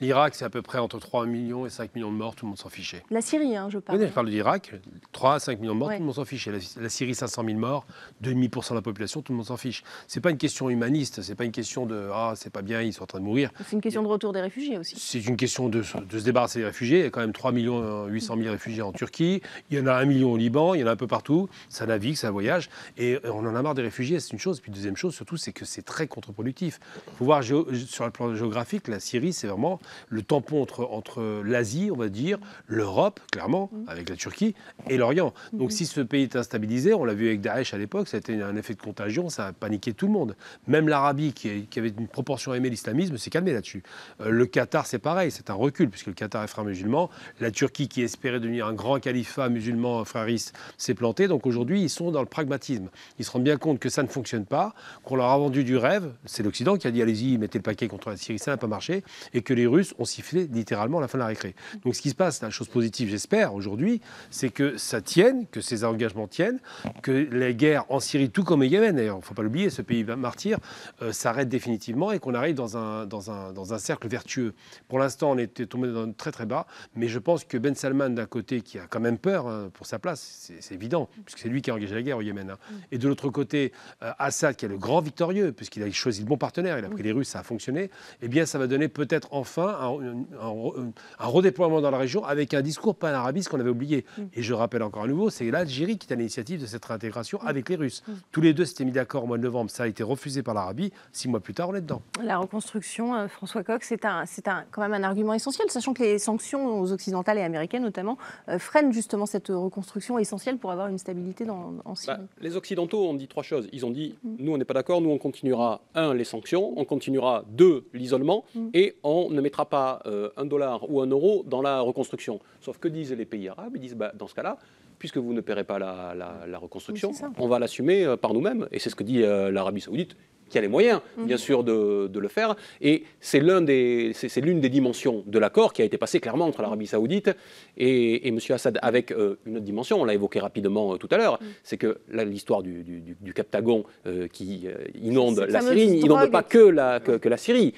L'Irak, c'est à peu près entre 3 millions et 5 millions de morts, tout le monde s'en fichait. La Syrie, hein, je parle. je parle de l'Irak, 3 à 5 millions de morts, Ouais. tout le monde s'en fichait. La, la Syrie, 500 000 morts, 2,5% de la population, tout le monde s'en fiche. C'est pas une question humaniste, c'est pas une question de ah, c'est pas bien, ils sont en train de mourir. C'est une question de retour des réfugiés aussi. C'est une question de, se- de se débarrasser des réfugiés. Il y a quand même 3 millions 800 000 réfugiés en Turquie. Il y en a 1 million au Liban. Il y en a un peu partout. Ça navigue, ça voyage. Et on en a marre des réfugiés, c'est une chose. Puis deuxième chose, surtout, c'est que c'est très contre-productif. Il faut voir sur le plan géographique, la Syrie, c'est vraiment le tampon entre, entre l'Asie, on va dire, l'Europe, clairement, avec la Turquie, et l'Orient. Donc si ce pays est instabilisé, on l'a vu avec Daesh à l'époque, ça a été un effet de contagion, ça a paniqué tout le monde. Même l'Arabie, qui, avait une proportion à aimer l'islamisme, s'est calmée là-dessus. Euh, le Qatar, c'est pareil, c'est un recul, puisque le Qatar est frère musulman. La Turquie, qui espérait devenir un grand califat musulman frériste, s'est plantée. Donc aujourd'hui, ils sont dans le pragmatisme. Ils se rendent bien compte que ça ne fonctionne pas, qu'on leur a vendu du rêve. C'est l'Occident qui a dit allez-y, mettez le paquet contre la Syrie, ça n'a pas marché. Et que les Russes ont sifflé littéralement la fin de la récré. Donc ce qui se passe, la chose positive, j'espère, aujourd'hui, c'est que ça tienne, que ces engagements tiennent, que les guerres en Syrie, tout comme au Yémen, d'ailleurs, il ne faut pas l'oublier, ce pays martyr, euh, s'arrêtent définitivement et qu'on arrive dans un, dans, un, dans un cercle vertueux. Pour l'instant, on était tombé dans très très bas, mais je pense que Ben Salman, d'un côté, qui a quand même peur hein, pour sa place, c'est c'est évident, puisque c'est lui qui a engagé la guerre au Yémen, hein. et de l'autre côté, euh, Assad, qui est le grand victorieux, puisqu'il a choisi le bon partenaire, il a pris les Russes, ça a fonctionné, eh bien, ça va donner peut-être enfin un, un- un redéploiement dans la région avec un discours pan-arabiste qu'on avait oublié. Et je rappelle encore à nouveau, c'est l'Algérie qui est à l'initiative de cette réintégration avec les Russes. Tous les deux s'étaient mis d'accord au mois de novembre, ça a été refusé par l'Arabie. Six mois plus tard, on est dedans. La reconstruction, euh, François Coq, c'est un, c'est un, quand même un argument essentiel, sachant que les sanctions aux occidentales et américaines notamment euh, freinent justement cette reconstruction essentielle pour avoir une stabilité dans, en Syrie. Bah, les Occidentaux ont dit trois choses. Ils ont dit, nous, on n'est pas d'accord, nous, on continuera, un, les sanctions, on continuera, deux, l'isolement, et on ne mettra pas euh, un dollar ou un euro dans la reconstruction. Sauf que disent les pays arabes Ils disent, bah, dans ce cas-là, puisque vous ne paierez pas la, la- la reconstruction, Oui, on va l'assumer euh, par nous-mêmes. Et c'est ce que dit euh, l'Arabie saoudite, qui a les moyens, bien sûr, de, de le faire. Et c'est des- l'une des dimensions de l'accord qui a été passé clairement entre l'Arabie saoudite et, et M. Assad, avec euh, une autre dimension, on l'a évoqué rapidement euh, tout à l'heure, c'est que l'histoire du, du, du- du Captagon euh, qui inonde la Syrie, inonde drogue. pas que la, que, que la Syrie.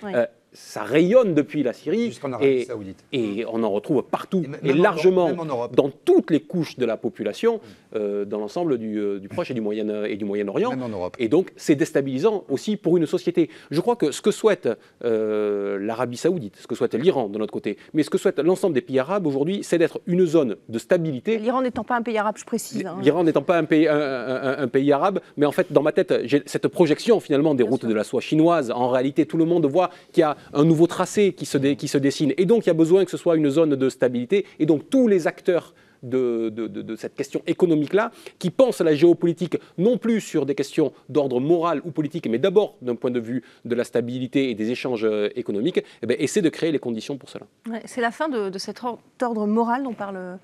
Euh, ça rayonne depuis la Syrie Jusqu'en Arabie et, Saoudite. et on en retrouve partout Et même et en Europe- largement même en Europe. dans toutes les couches de la population euh, dans l'ensemble du, euh, du Proche et du Moyen et du Moyen-Orient. Même en Europe. Et donc, c'est déstabilisant aussi pour une société. Je crois que ce que souhaite euh, l'Arabie saoudite, ce que souhaite l'Iran de notre côté, mais ce que souhaite l'ensemble des pays arabes aujourd'hui, c'est d'être une zone de stabilité. L'Iran n'étant pas un pays arabe, je précise. hein. L'Iran n'étant pas un pays, un, un- un pays arabe, mais en fait, dans ma tête, j'ai cette projection finalement des Bien routes sûr. de la soie chinoise. En réalité, tout le monde voit qu'il y a un nouveau tracé qui se, dé- qui se dessine. Et donc, il y a besoin que ce soit une zone de stabilité. Et donc, tous les acteurs de, de- de- de cette question économique-là, qui pensent à la géopolitique non plus sur des questions d'ordre moral ou politique, mais d'abord d'un point de vue de la stabilité et des échanges euh, économiques, eh ben, essaient de créer les conditions pour cela. Ouais, c'est la fin de, de cet or- ordre moral dont parle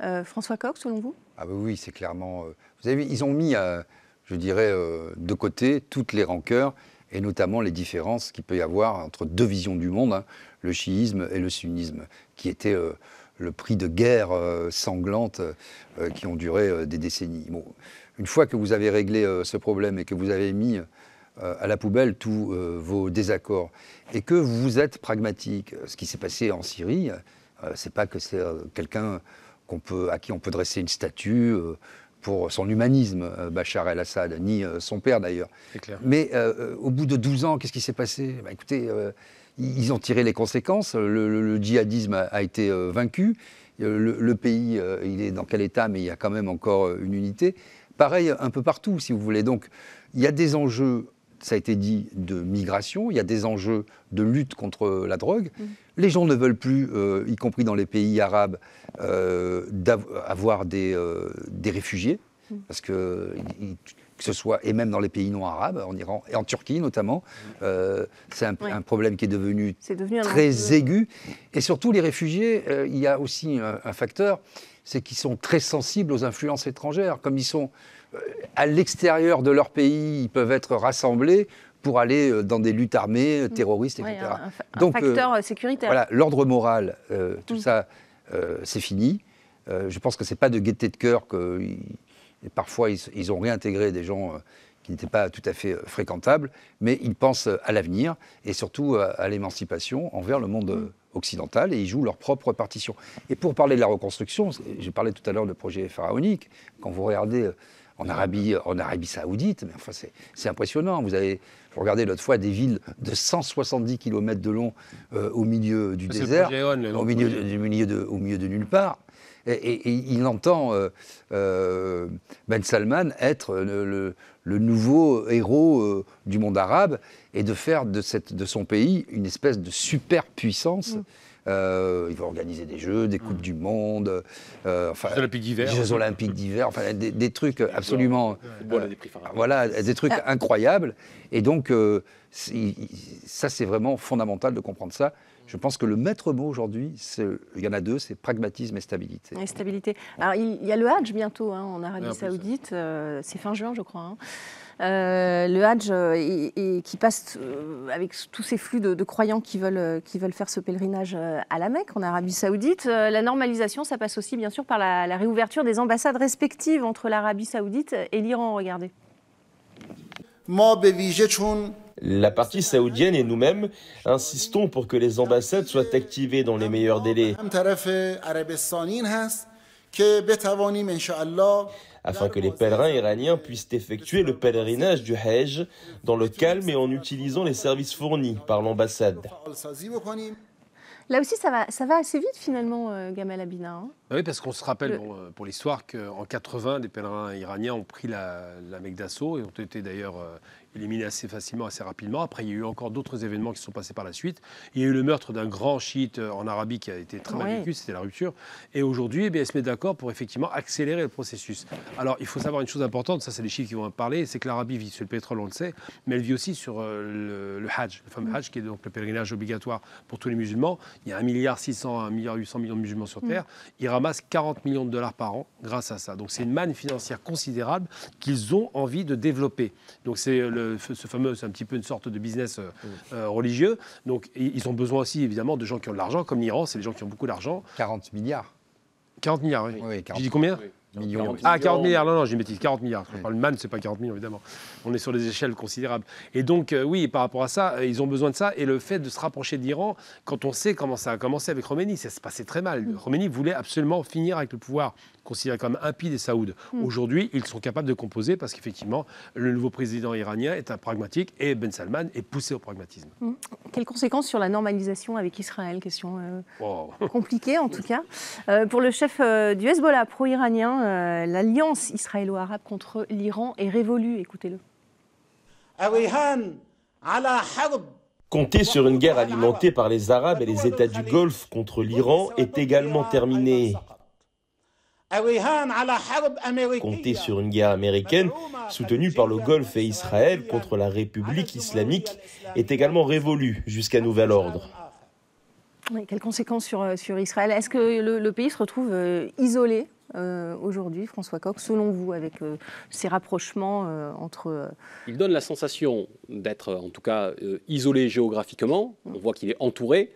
Euh, François Coq, selon vous? Ah bah oui, c'est clairement... euh, vous avez vu, ils ont mis, euh, je dirais, euh, de côté toutes les rancœurs et notamment les différences qu'il peut y avoir entre deux visions du monde, hein, le chiisme et le sunnisme, qui étaient euh, le prix de guerres euh, sanglantes euh, qui ont duré des décennies. Une fois que vous avez réglé ce problème et que vous avez mis à la poubelle tous vos désaccords et que vous êtes pragmatique, ce qui s'est passé en Syrie, c'est pas que c'est quelqu'un à qui on peut dresser une statue pour son humanisme, euh, Bachar el-Assad, ni euh, son père d'ailleurs. Mais euh, au bout de 12 ans, qu'est-ce qui s'est passé? Bah, Écoutez, euh, ils ont tiré les conséquences. Le, le- le djihadisme a, a été euh, vaincu. Le, le pays, euh, il est dans quel état, mais il y a quand même encore une unité. Pareil un peu partout, si vous voulez. Donc, il y a des enjeux, ça a été dit, de migration. Il y a des enjeux de lutte contre la drogue. Les gens ne veulent plus, euh, y compris dans les pays arabes, euh, avoir des, euh, des réfugiés, parce que, ce soit, et même dans les pays non arabes, en Iran et en Turquie notamment, c'est un, Ouais. un problème qui est devenu très aigu. Et surtout, les réfugiés, il y a aussi un, un facteur, c'est qu'ils sont très sensibles aux influences étrangères. Comme ils sont à l'extérieur de leur pays, ils peuvent être rassemblés pour aller euh, dans des luttes armées, euh, terroristes, Ouais, etc. un, un fa- un Donc, euh, facteur euh, sécuritaire. Voilà, l'ordre moral, euh, tout Mm. ça, euh, c'est fini. Euh, je pense que c'est pas de gaieté de cœur que ils- parfois ils, ils ont réintégré des gens euh, qui n'étaient pas tout à fait euh, fréquentables, mais ils pensent euh, à l'avenir et surtout euh, à l'émancipation envers le monde euh, occidental et ils jouent leur propre partition. Et pour parler de la reconstruction, j'ai parlé tout à l'heure de projet pharaonique. Quand vous regardez euh, en Arabie, en Arabie Saoudite, mais enfin c'est c'est impressionnant. Vous avez regardé l'autre fois des villes de 170 km de long euh, au milieu du désert, au milieu, de, du milieu de- au milieu de nulle part. Et, et- et il entend euh, euh, Ben Salman être le, le- le nouveau héros euh, du monde arabe et de faire de, cette, de son pays une espèce de superpuissance. Euh, il va organiser des jeux, des coupes du monde, euh, enfin, Jeux olympiques d'hiver. des Jeux olympiques d'hiver, enfin des, des trucs absolument des pharaoniques. voilà, des trucs incroyables. Et donc, euh, ça, c'est vraiment fondamental de comprendre ça. Je pense que le maître mot aujourd'hui, il y en a deux, c'est pragmatisme et stabilité. Et stabilité. Alors, il y a le Hadj bientôt hein, en Arabie Saoudite. euh, c'est fin juin, je crois. hein. Euh, le Hajj, euh, et, qui passe euh, avec tous ces flux de, croyants qui veulent, qui veulent faire ce pèlerinage à la Mecque, en Arabie Saoudite. La normalisation, ça passe aussi, bien sûr, par la, la réouverture des ambassades respectives entre l'Arabie Saoudite et l'Iran. Regardez. La partie saoudienne et nous-mêmes insistons pour que les ambassades soient activées dans les meilleurs délais afin que les pèlerins iraniens puissent effectuer le pèlerinage du Hajj dans le calme et en utilisant les services fournis par l'ambassade. Là aussi, ça va, ça va assez vite finalement, euh, Gamal Abina. Hein. Ah oui, parce qu'on se rappelle euh, pour l'histoire qu'en 80, des pèlerins iraniens ont pris la, la Mecque d'assaut et ont été d'ailleurs, euh, éliminés assez facilement, assez rapidement. Après, il y a eu encore d'autres événements qui sont passés par la suite. Il y a eu le meurtre d'un grand chiite euh, en Arabie qui a été très mal vécu, c'était la rupture. Et aujourd'hui, eh bien, elle se met d'accord pour effectivement accélérer le processus. Alors, il faut savoir une chose importante, ça c'est les chiffres qui vont en parler, c'est que l'Arabie vit sur le pétrole, on le sait, mais elle vit aussi sur euh, le, le Hajj, le fameux Hajj qui est donc le pèlerinage obligatoire pour tous les musulmans. Il y a 1 milliard 600, 1 milliard 800 millions de musulmans sur Terre. Ils ramassent 40 millions de dollars par an grâce à ça. Donc c'est une manne financière considérable qu'ils ont envie de développer. Donc c'est le, ce fameux, c'est un petit peu une sorte de business euh, euh, religieux. Donc ils ont besoin aussi évidemment de gens qui ont de l'argent, comme l'Iran, c'est les gens qui ont beaucoup d'argent. 40 milliards. 40 milliards, oui. Oui, 40 J'ai dit combien millions. 40 ah, 40 milliards, non, non, j'ai une bêtise, 40 milliards. Quand Oui. on parle de c'est pas 40 millions, évidemment. On est sur des échelles considérables. Et donc, euh, oui, par rapport à ça, euh, ils ont besoin de ça. Et le fait de se rapprocher d'Iran, quand on sait comment ça a commencé avec Khomeini, ça se passait très mal. Khomeini voulait absolument finir avec le pouvoir considérés comme impies des Saouds. Mm. Aujourd'hui, ils sont capables de composer parce qu'effectivement, le nouveau président iranien est un pragmatique et Ben Salman est poussé au pragmatisme. Mm. Quelles conséquences sur la normalisation avec Israël? Question euh, [laughs] compliquée en tout cas. Euh, pour le chef euh, du Hezbollah pro-iranien, l'alliance israélo-arabe contre l'Iran est révolue. Écoutez-le. Compter sur une guerre alimentée par les Arabes et les États du Golfe contre l'Iran est également terminé. Compter sur une guerre américaine soutenue par le Golfe et Israël contre la République islamique est également révolue jusqu'à nouvel ordre. Oui, quelles conséquences sur, euh, sur Israël? Est-ce que le, le pays se retrouve euh, isolé euh, aujourd'hui, François Coq, selon vous, avec euh, ces rapprochements euh, entre... euh, Il donne la sensation d'être, en tout cas, euh, isolé géographiquement. On voit qu'il est entouré.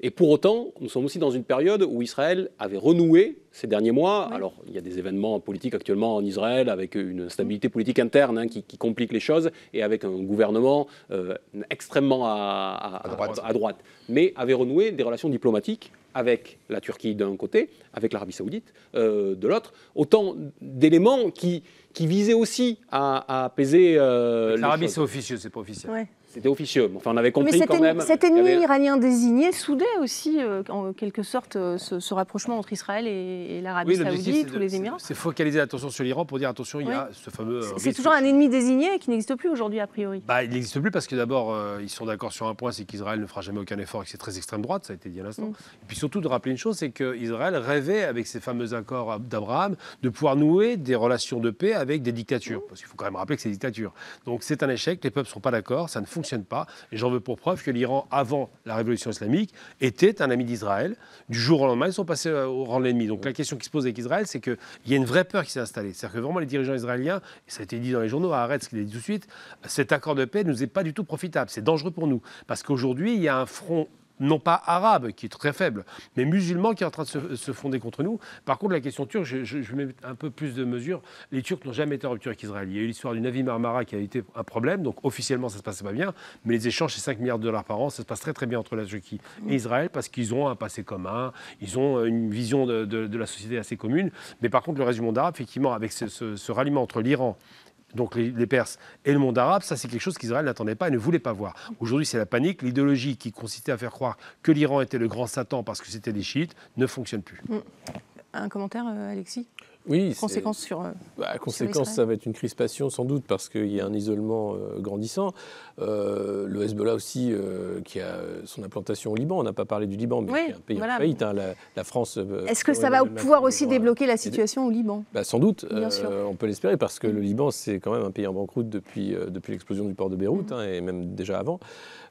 Et pour autant, nous sommes aussi dans une période où Israël avait renoué ces derniers mois. Alors, il y a des événements politiques actuellement en Israël avec une stabilité politique interne hein, qui, qui complique les choses et avec un gouvernement euh, extrêmement à, à- À droite. à droite. Mais avait renoué des relations diplomatiques avec la Turquie d'un côté, avec l'Arabie saoudite euh, de l'autre. Autant d'éléments qui, qui visaient aussi à, à apaiser euh, L'Arabie, c'est officieux, c'est pas officiel. ouais. C'était officieux. Enfin, on avait Mais compris cet, quand ennemi- même. cet ennemi avait- iranien désigné soudait aussi, euh, en quelque sorte, euh, ce, ce rapprochement entre Israël et, et l'Arabie Oui, saoudite ou les Émirats. C'est focaliser l'attention sur l'Iran pour dire attention, il y a ce fameux. euh, C'est- toujours un ennemi désigné qui n'existe plus aujourd'hui, a priori. Bah, il n'existe plus parce que d'abord, euh, ils sont d'accord sur un point, c'est qu'Israël ne fera jamais aucun effort et que c'est très extrême droite, ça a été dit à l'instant. Mm. Et puis surtout de rappeler une chose, c'est qu'Israël rêvait, avec ces fameux accords d'Abraham, de pouvoir nouer des relations de paix avec des dictatures. Mm. Parce qu'il faut quand même rappeler que c'est des dictatures. Donc c'est un échec, les peuples ne sont pas d'accord, ça ne fonctionne pas. Et j'en veux pour preuve que l'Iran, avant la révolution islamique, était un ami d'Israël. Du jour au lendemain, ils sont passés euh, au rang de l'ennemi. Donc la question qui se pose avec Israël, c'est qu'il y a une vraie peur qui s'est installée. C'est-à-dire que vraiment les dirigeants israéliens, et ça a été dit dans les journaux, arrête ce qu'il a dit tout de suite, cet accord de paix ne nous est pas du tout profitable. C'est dangereux pour nous. Parce qu'aujourd'hui, il y a un front non pas arabe, qui est très faible, mais musulman qui est en train de se, fonder contre nous. Par contre, la question turque, je, mets un peu plus de mesures. Les Turcs n'ont jamais été en rupture avec Israël. Il y a eu l'histoire du Navi Marmara qui a été un problème, donc officiellement ça se passait pas bien, mais les échanges, c'est 5 milliards de dollars par an, ça se passe très très bien entre la Turquie et Israël parce qu'ils ont un passé commun, ils ont une vision de, la société assez commune. Mais par contre, le reste du monde arabe, effectivement, avec ce ralliement entre l'Iran donc les, Perses et le monde arabe, ça c'est quelque chose qu'Israël n'attendait pas et ne voulait pas voir. Aujourd'hui c'est la panique, l'idéologie qui consistait à faire croire que l'Iran était le grand Satan parce que c'était des chiites ne fonctionne plus. Un commentaire, euh, Alexis? Oui, Conséquences sur... euh, Bah, conséquence, ça va être une crispation sans doute parce qu'il y a un isolement euh, grandissant. Euh, le Hezbollah aussi, euh, qui a son implantation au Liban, on n'a pas parlé du Liban, mais Oui, qui est un pays voilà. en faillite. hein. la, la France. Est-ce que ça va pouvoir aussi débloquer la situation au Liban? Bah, sans doute, Bien sûr. on peut l'espérer, parce que le Liban, c'est quand même un pays en banqueroute depuis, depuis l'explosion du port de Beyrouth, Mm. hein, et même déjà avant.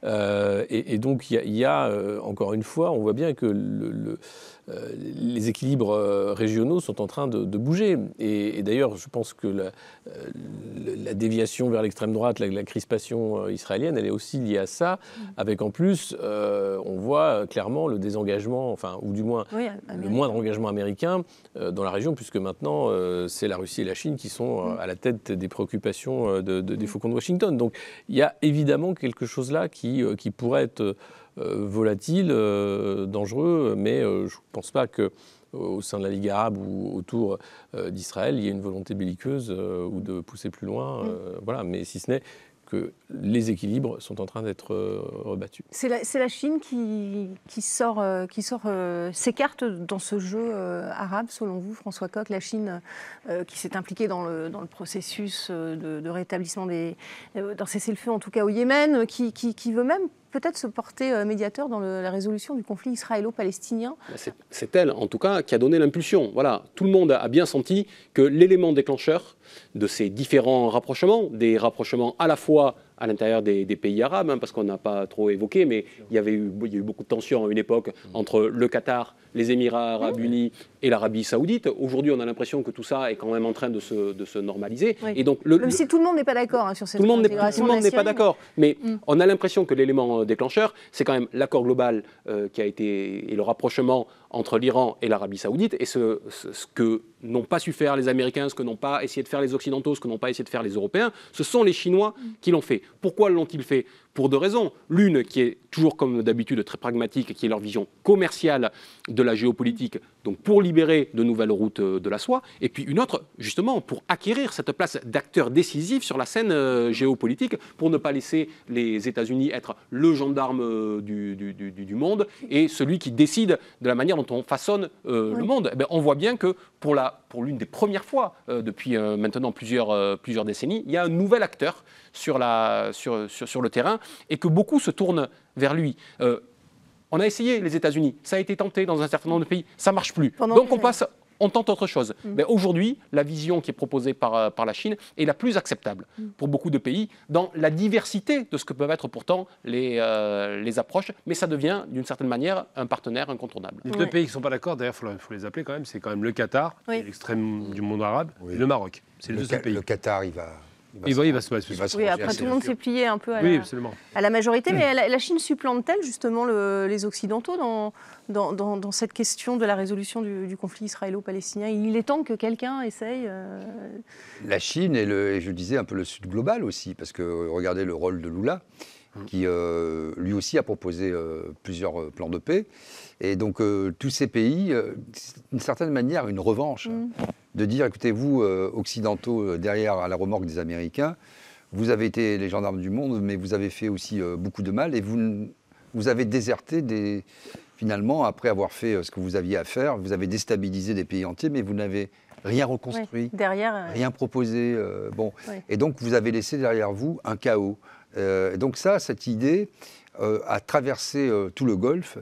Et, et donc, il y a, il y a, encore une fois, on voit bien que le- le- les équilibres euh, régionaux sont en train de, de bouger. Et, et d'ailleurs, je pense que la, euh, la déviation vers l'extrême droite, la, la crispation euh, israélienne, elle est aussi liée à ça, avec en plus, euh, on voit euh, clairement le désengagement, enfin, ou du moins Oui, le moindre engagement américain euh, dans la région, puisque maintenant, euh, c'est la Russie et la Chine qui sont euh, à la tête des préoccupations euh, de- de- des faucons de Washington. Donc il y a évidemment quelque chose là qui, euh, qui pourrait être euh, volatile, euh, dangereux, mais euh, je ne pense pas que au sein de la Ligue arabe ou autour euh, d'Israël, il y ait une volonté belliqueuse euh, ou de pousser plus loin. euh, Voilà, mais si ce n'est que les équilibres sont en train d'être euh, rebattus. C'est la, Chine qui, qui sort, euh, qui sort euh, ses cartes dans ce jeu euh, arabe, selon vous, François Coq. La Chine euh, qui s'est impliquée dans le, dans le processus euh, de, de rétablissement des, euh, d'un cessez-le-feu, en tout cas au Yémen, euh, qui, qui- qui veut même peut-être se porter euh, médiateur dans le- la résolution du conflit israélo-palestinien. Bah, C'est- C'est elle, en tout cas, qui a donné l'impulsion. Voilà, tout le monde a bien senti que l'élément déclencheur de ces différents rapprochements, des rapprochements à la fois à l'intérieur des, pays arabes, hein, parce qu'on n'a pas trop évoqué, mais il y avait il y a eu beaucoup de tensions à une époque entre le Qatar, les Émirats arabes unis et l'Arabie saoudite. Aujourd'hui, on a l'impression que tout ça est quand même en train de se, de se normaliser. Oui. Et donc, le, Même le- si tout le monde n'est pas d'accord hein, sur cette tout le monde n'est intégration tout le de monde la n'est pas d'accord, mais Mm. on a l'impression que l'élément euh, déclencheur, c'est quand même l'accord global euh, qui a été et le rapprochement entre l'Iran et l'Arabie Saoudite et ce, ce- ce que n'ont pas su faire les Américains, ce que n'ont pas essayé de faire les Occidentaux, ce que n'ont pas essayé de faire les Européens, ce sont les Chinois qui l'ont fait. Pourquoi l'ont-ils fait? Pour deux raisons. L'une qui est toujours comme d'habitude très pragmatique, qui est leur vision commerciale de la géopolitique, donc pour libérer de nouvelles routes euh, de la soie, et puis une autre justement pour acquérir cette place d'acteur décisif sur la scène euh, géopolitique, pour ne pas laisser les États-Unis être le gendarme euh, du, du- du- du monde et celui qui décide de la manière dont on façonne euh, le monde. Eh ben, on voit bien que pour la pour l'une des premières fois euh, depuis euh, maintenant plusieurs, plusieurs décennies, il y a un nouvel acteur sur, la, sur, sur, sur le terrain et que beaucoup se tournent vers lui. Euh, on a essayé les États-Unis, ça a été tenté dans un certain nombre de pays, ça marche plus. Pendant Donc on passe, on tente autre chose. Mm. Mais aujourd'hui, la vision qui est proposée par, euh, par la Chine est la plus acceptable Mm. pour beaucoup de pays dans la diversité de ce que peuvent être pourtant les, euh, les approches. Mais ça devient, d'une certaine manière, un partenaire incontournable. Les Ouais. deux pays qui ne sont pas d'accord, d'ailleurs, il faut, les appeler quand même, c'est quand même le Qatar, Oui. l'extrême du monde arabe, Oui. et le Maroc. C'est Le, deux seuls Ca- pays. le Qatar, il va. Il va- il va se- il va se Oui, après tout le monde s'est plié un peu à Oui, la, absolument. à la majorité, mais la, la Chine supplante-t-elle justement le- les Occidentaux dans, dans, dans- dans cette question de la résolution du, du conflit israélo-palestinien? Il est temps que quelqu'un essaye. euh, La Chine et, le, et je disais un peu le Sud global aussi, parce que euh, regardez le rôle de Lula, qui euh, lui aussi a proposé euh, plusieurs plans de paix. Et donc euh, tous ces pays, euh, d'une certaine manière, une revanche, Mm. de dire, écoutez, vous, euh, occidentaux, euh, derrière à la remorque des Américains, vous avez été les gendarmes du monde, mais vous avez fait aussi beaucoup de mal, et vous, vous avez déserté des... Finalement, après avoir fait ce que vous aviez à faire, vous avez déstabilisé des pays entiers, mais vous n'avez rien reconstruit derrière. rien proposé. bon. Et donc, vous avez laissé derrière vous un chaos. Donc, ça, cette idée a traversé tout le Golfe,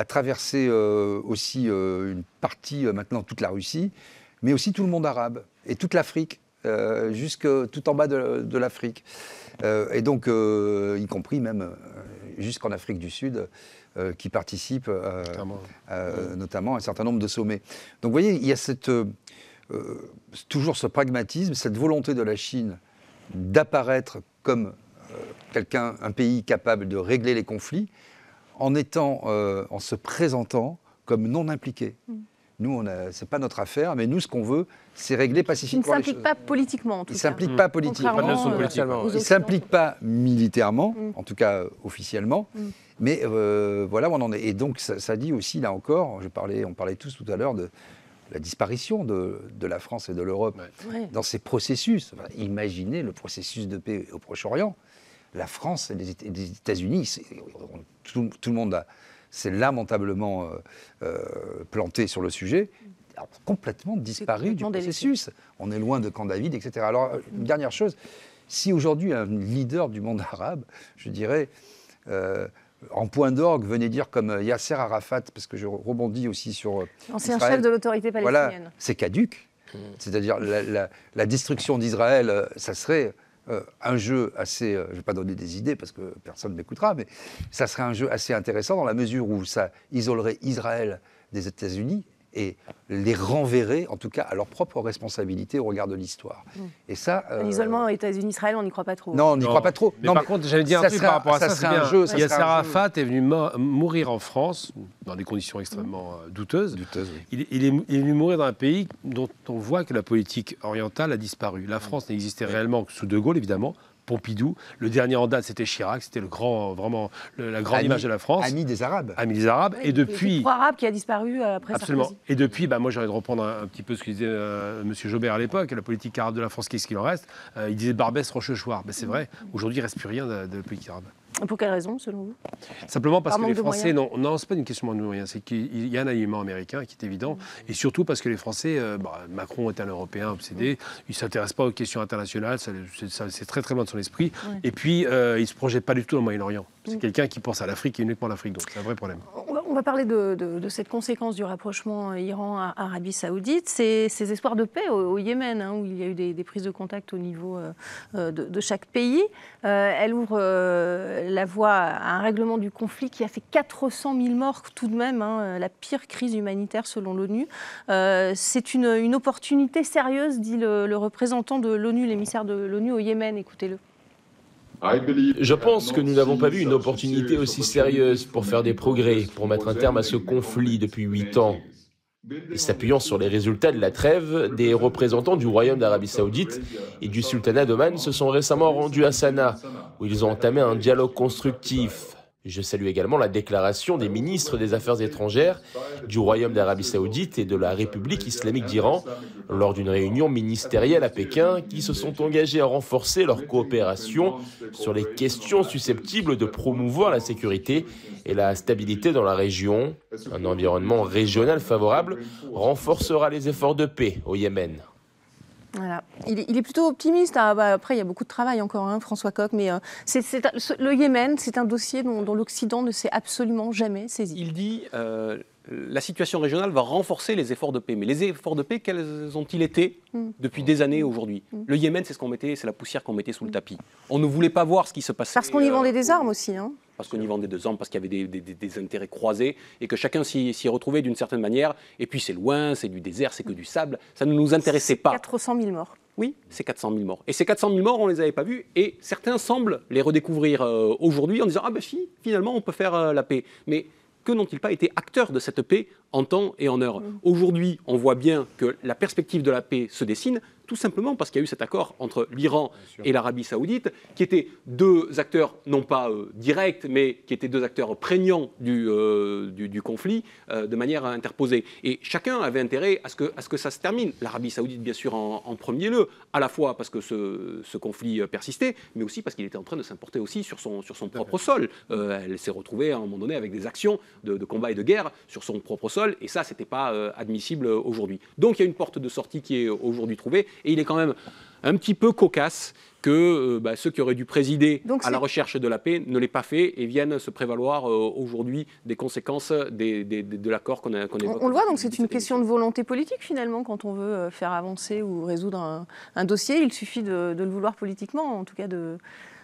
a traversé euh, aussi euh, une partie, euh, maintenant toute la Russie, mais aussi tout le monde arabe et toute l'Afrique, jusque tout en bas de, de l'Afrique. Et donc, y compris même jusqu'en Afrique du Sud, qui participe notamment à un certain nombre de sommets. Donc vous voyez, il y a cette, toujours ce pragmatisme, cette volonté de la Chine d'apparaître comme quelqu'un, un pays capable de régler les conflits, en étant, euh, en se présentant comme non impliqué. Nous, on a- c'est pas notre affaire, mais nous, ce qu'on veut, c'est régler ne pacifiquement les s'implique choses. pas politiquement en tout Il cas. s'implique pas politiquement. Contrairement, Pas de leçon euh, politique, aux ouais. Il ne Occidentaux. s'implique pas militairement, Mm. en tout cas euh, officiellement, Mm. mais euh, voilà où on en est. Et donc ça, ça dit aussi, là encore, je parlais, on parlait tous tout à l'heure de la disparition de, de la France et de l'Europe Ouais. dans ces processus. Enfin, imaginez le processus de paix au Proche-Orient. La France et les, Éta- les États-Unis, tout, tout le monde a- s'est lamentablement euh, euh, planté sur le sujet, a complètement disparu complètement du processus. On est loin de Camp David, etc. Alors, une dernière chose, si aujourd'hui un leader du monde arabe, je dirais, euh, en point d'orgue, venait dire comme euh, Yasser Arafat, parce que je rebondis aussi sur euh, Ancien Israël. chef de l'autorité voilà, palestinienne. c'est caduque. C'est-à-dire la, la- la destruction d'Israël, euh, ça serait euh, un jeu assez, euh, je ne vais pas donner des idées parce que personne ne m'écoutera, mais ça serait un jeu assez intéressant dans la mesure où ça isolerait Israël des États-Unis et les renverrait, en tout cas, à leur propre responsabilité au regard de l'histoire. Et ça, euh, L'isolement États-Unis-Israël, on n'y croit pas trop. non, on n'y croit pas trop. Mais non, par contre, j'allais dire un ça truc serait par rapport à ça, serait un jeu. ça Yasser serait un jeu Arafat est venu mo- mourir en France dans des conditions extrêmement euh, douteuses. douteuse, oui. Il, il est, il est venu mourir dans un pays dont on voit que la politique orientale a disparu. La France n'existait réellement que sous De Gaulle, évidemment. Pompidou. Le dernier en date, c'était Chirac. C'était le grand, vraiment le- la grande Ami- image de la France. Ami des Arabes. Ami des Arabes. Et le depuis, pro-arabe qui a disparu euh, après Absolument. Sarkozy. Et depuis, bah, moi j'ai envie de reprendre un, un petit peu ce que disait euh, M. Jobert à l'époque, la politique arabe de la France, qu'est-ce qu'il en reste? Euh, Il disait Barbès, Rochechouart. Ben, c'est vrai, aujourd'hui il ne reste plus rien de, de la politique arabe. Pour quelle raison, selon vous? Simplement parce Par que les Français, non, non c'est pas une question de moyens, c'est qu'il y a un alignement américain qui est évident, et surtout parce que les Français, euh, bah, Macron est un Européen obsédé, il ne s'intéresse pas aux questions internationales, c'est très très loin de son esprit, Ouais. et puis euh, il ne se projette pas du tout dans le Moyen-Orient. C'est Mm. quelqu'un qui pense à l'Afrique et uniquement à l'Afrique, donc c'est un vrai problème. On va, parler de, cette conséquence du rapprochement Iran-Arabie Saoudite, ces, espoirs de paix au, Yémen, hein, où il y a eu des, prises de contact au niveau euh, euh, de, chaque pays. Euh, elle ouvre euh, la voie à un règlement du conflit qui a fait 400 000 morts tout de même, hein, la pire crise humanitaire selon l'ONU. C'est une, une opportunité sérieuse, dit le, le représentant de l'ONU, l'émissaire de l'ONU au Yémen. Écoutez-le. Je pense que nous n'avons pas vu une opportunité aussi sérieuse pour faire des progrès, pour mettre un terme à ce conflit depuis huit ans. Et s'appuyant sur les résultats de la trêve, des représentants du Royaume d'Arabie Saoudite et du Sultanat d'Oman se sont récemment rendus à Sanaa, où ils ont entamé un dialogue constructif. Je salue également la déclaration des ministres des Affaires étrangères du Royaume d'Arabie Saoudite et de la République islamique d'Iran lors d'une réunion ministérielle à Pékin qui se sont engagés à renforcer leur coopération sur les questions susceptibles de promouvoir la sécurité et la stabilité dans la région. Un environnement régional favorable renforcera les efforts de paix au Yémen. Il, est, plutôt optimiste. Ah, bah, après, il y a beaucoup de travail encore, hein, François Coq. Mais euh, le Yémen, c'est un dossier dont, dont l'Occident ne s'est absolument jamais saisi. Il dit, euh, la situation régionale va renforcer les efforts de paix. Mais les efforts de paix, quels ont-ils été Mm. depuis des années aujourd'hui Le Yémen, c'est ce qu'on mettait, c'est la poussière qu'on mettait sous le tapis. On ne voulait pas voir ce qui se passait. Parce qu'on y euh, vendait des armes aussi. Hein. parce qu'on y vendait deux armes, parce qu'il y avait des, des- des- des intérêts croisés et que chacun s'y s'y retrouvait d'une certaine manière. Et puis c'est loin, c'est du désert, c'est que du sable. Ça ne nous intéressait pas. 400 000 morts. Oui, c'est 400 000 morts. Et ces 400 000 morts, on ne les avait pas vus. Et certains semblent les redécouvrir euh, aujourd'hui en disant Ah ben si, finalement, on peut faire euh, la paix. Mais que n'ont-ils pas été acteurs de cette paix en temps et en heure? Aujourd'hui, on voit bien que la perspective de la paix se dessine, tout simplement parce qu'il y a eu cet accord entre l'Iran et l'Arabie saoudite, qui étaient deux acteurs, non pas euh, directs, mais qui étaient deux acteurs prégnants du, euh, du, du conflit, euh, de manière interposée. Et chacun avait intérêt à ce que, à ce que ça se termine. L'Arabie saoudite, bien sûr, en, en premier lieu, à la fois parce que ce, ce conflit persistait, mais aussi parce qu'il était en train de s'importer aussi sur son, sur son propre sol. Elle s'est retrouvée à un moment donné avec des actions de, de combat et de guerre sur son propre sol, et ça, c'était pas admissible aujourd'hui. Donc il y a une porte de sortie qui est aujourd'hui trouvée, et il est quand même un petit peu cocasse que euh, bah, ceux qui auraient dû présider Donc à la recherche de la paix ne l'aient pas fait et viennent se prévaloir euh, aujourd'hui des conséquences des- des- des- de l'accord qu'on a- qu'on On, évoque. on le voit, donc c'est une question de volonté politique finalement. Quand on veut euh, faire avancer ou résoudre un, un dossier, il suffit de, de le vouloir politiquement, en tout cas de,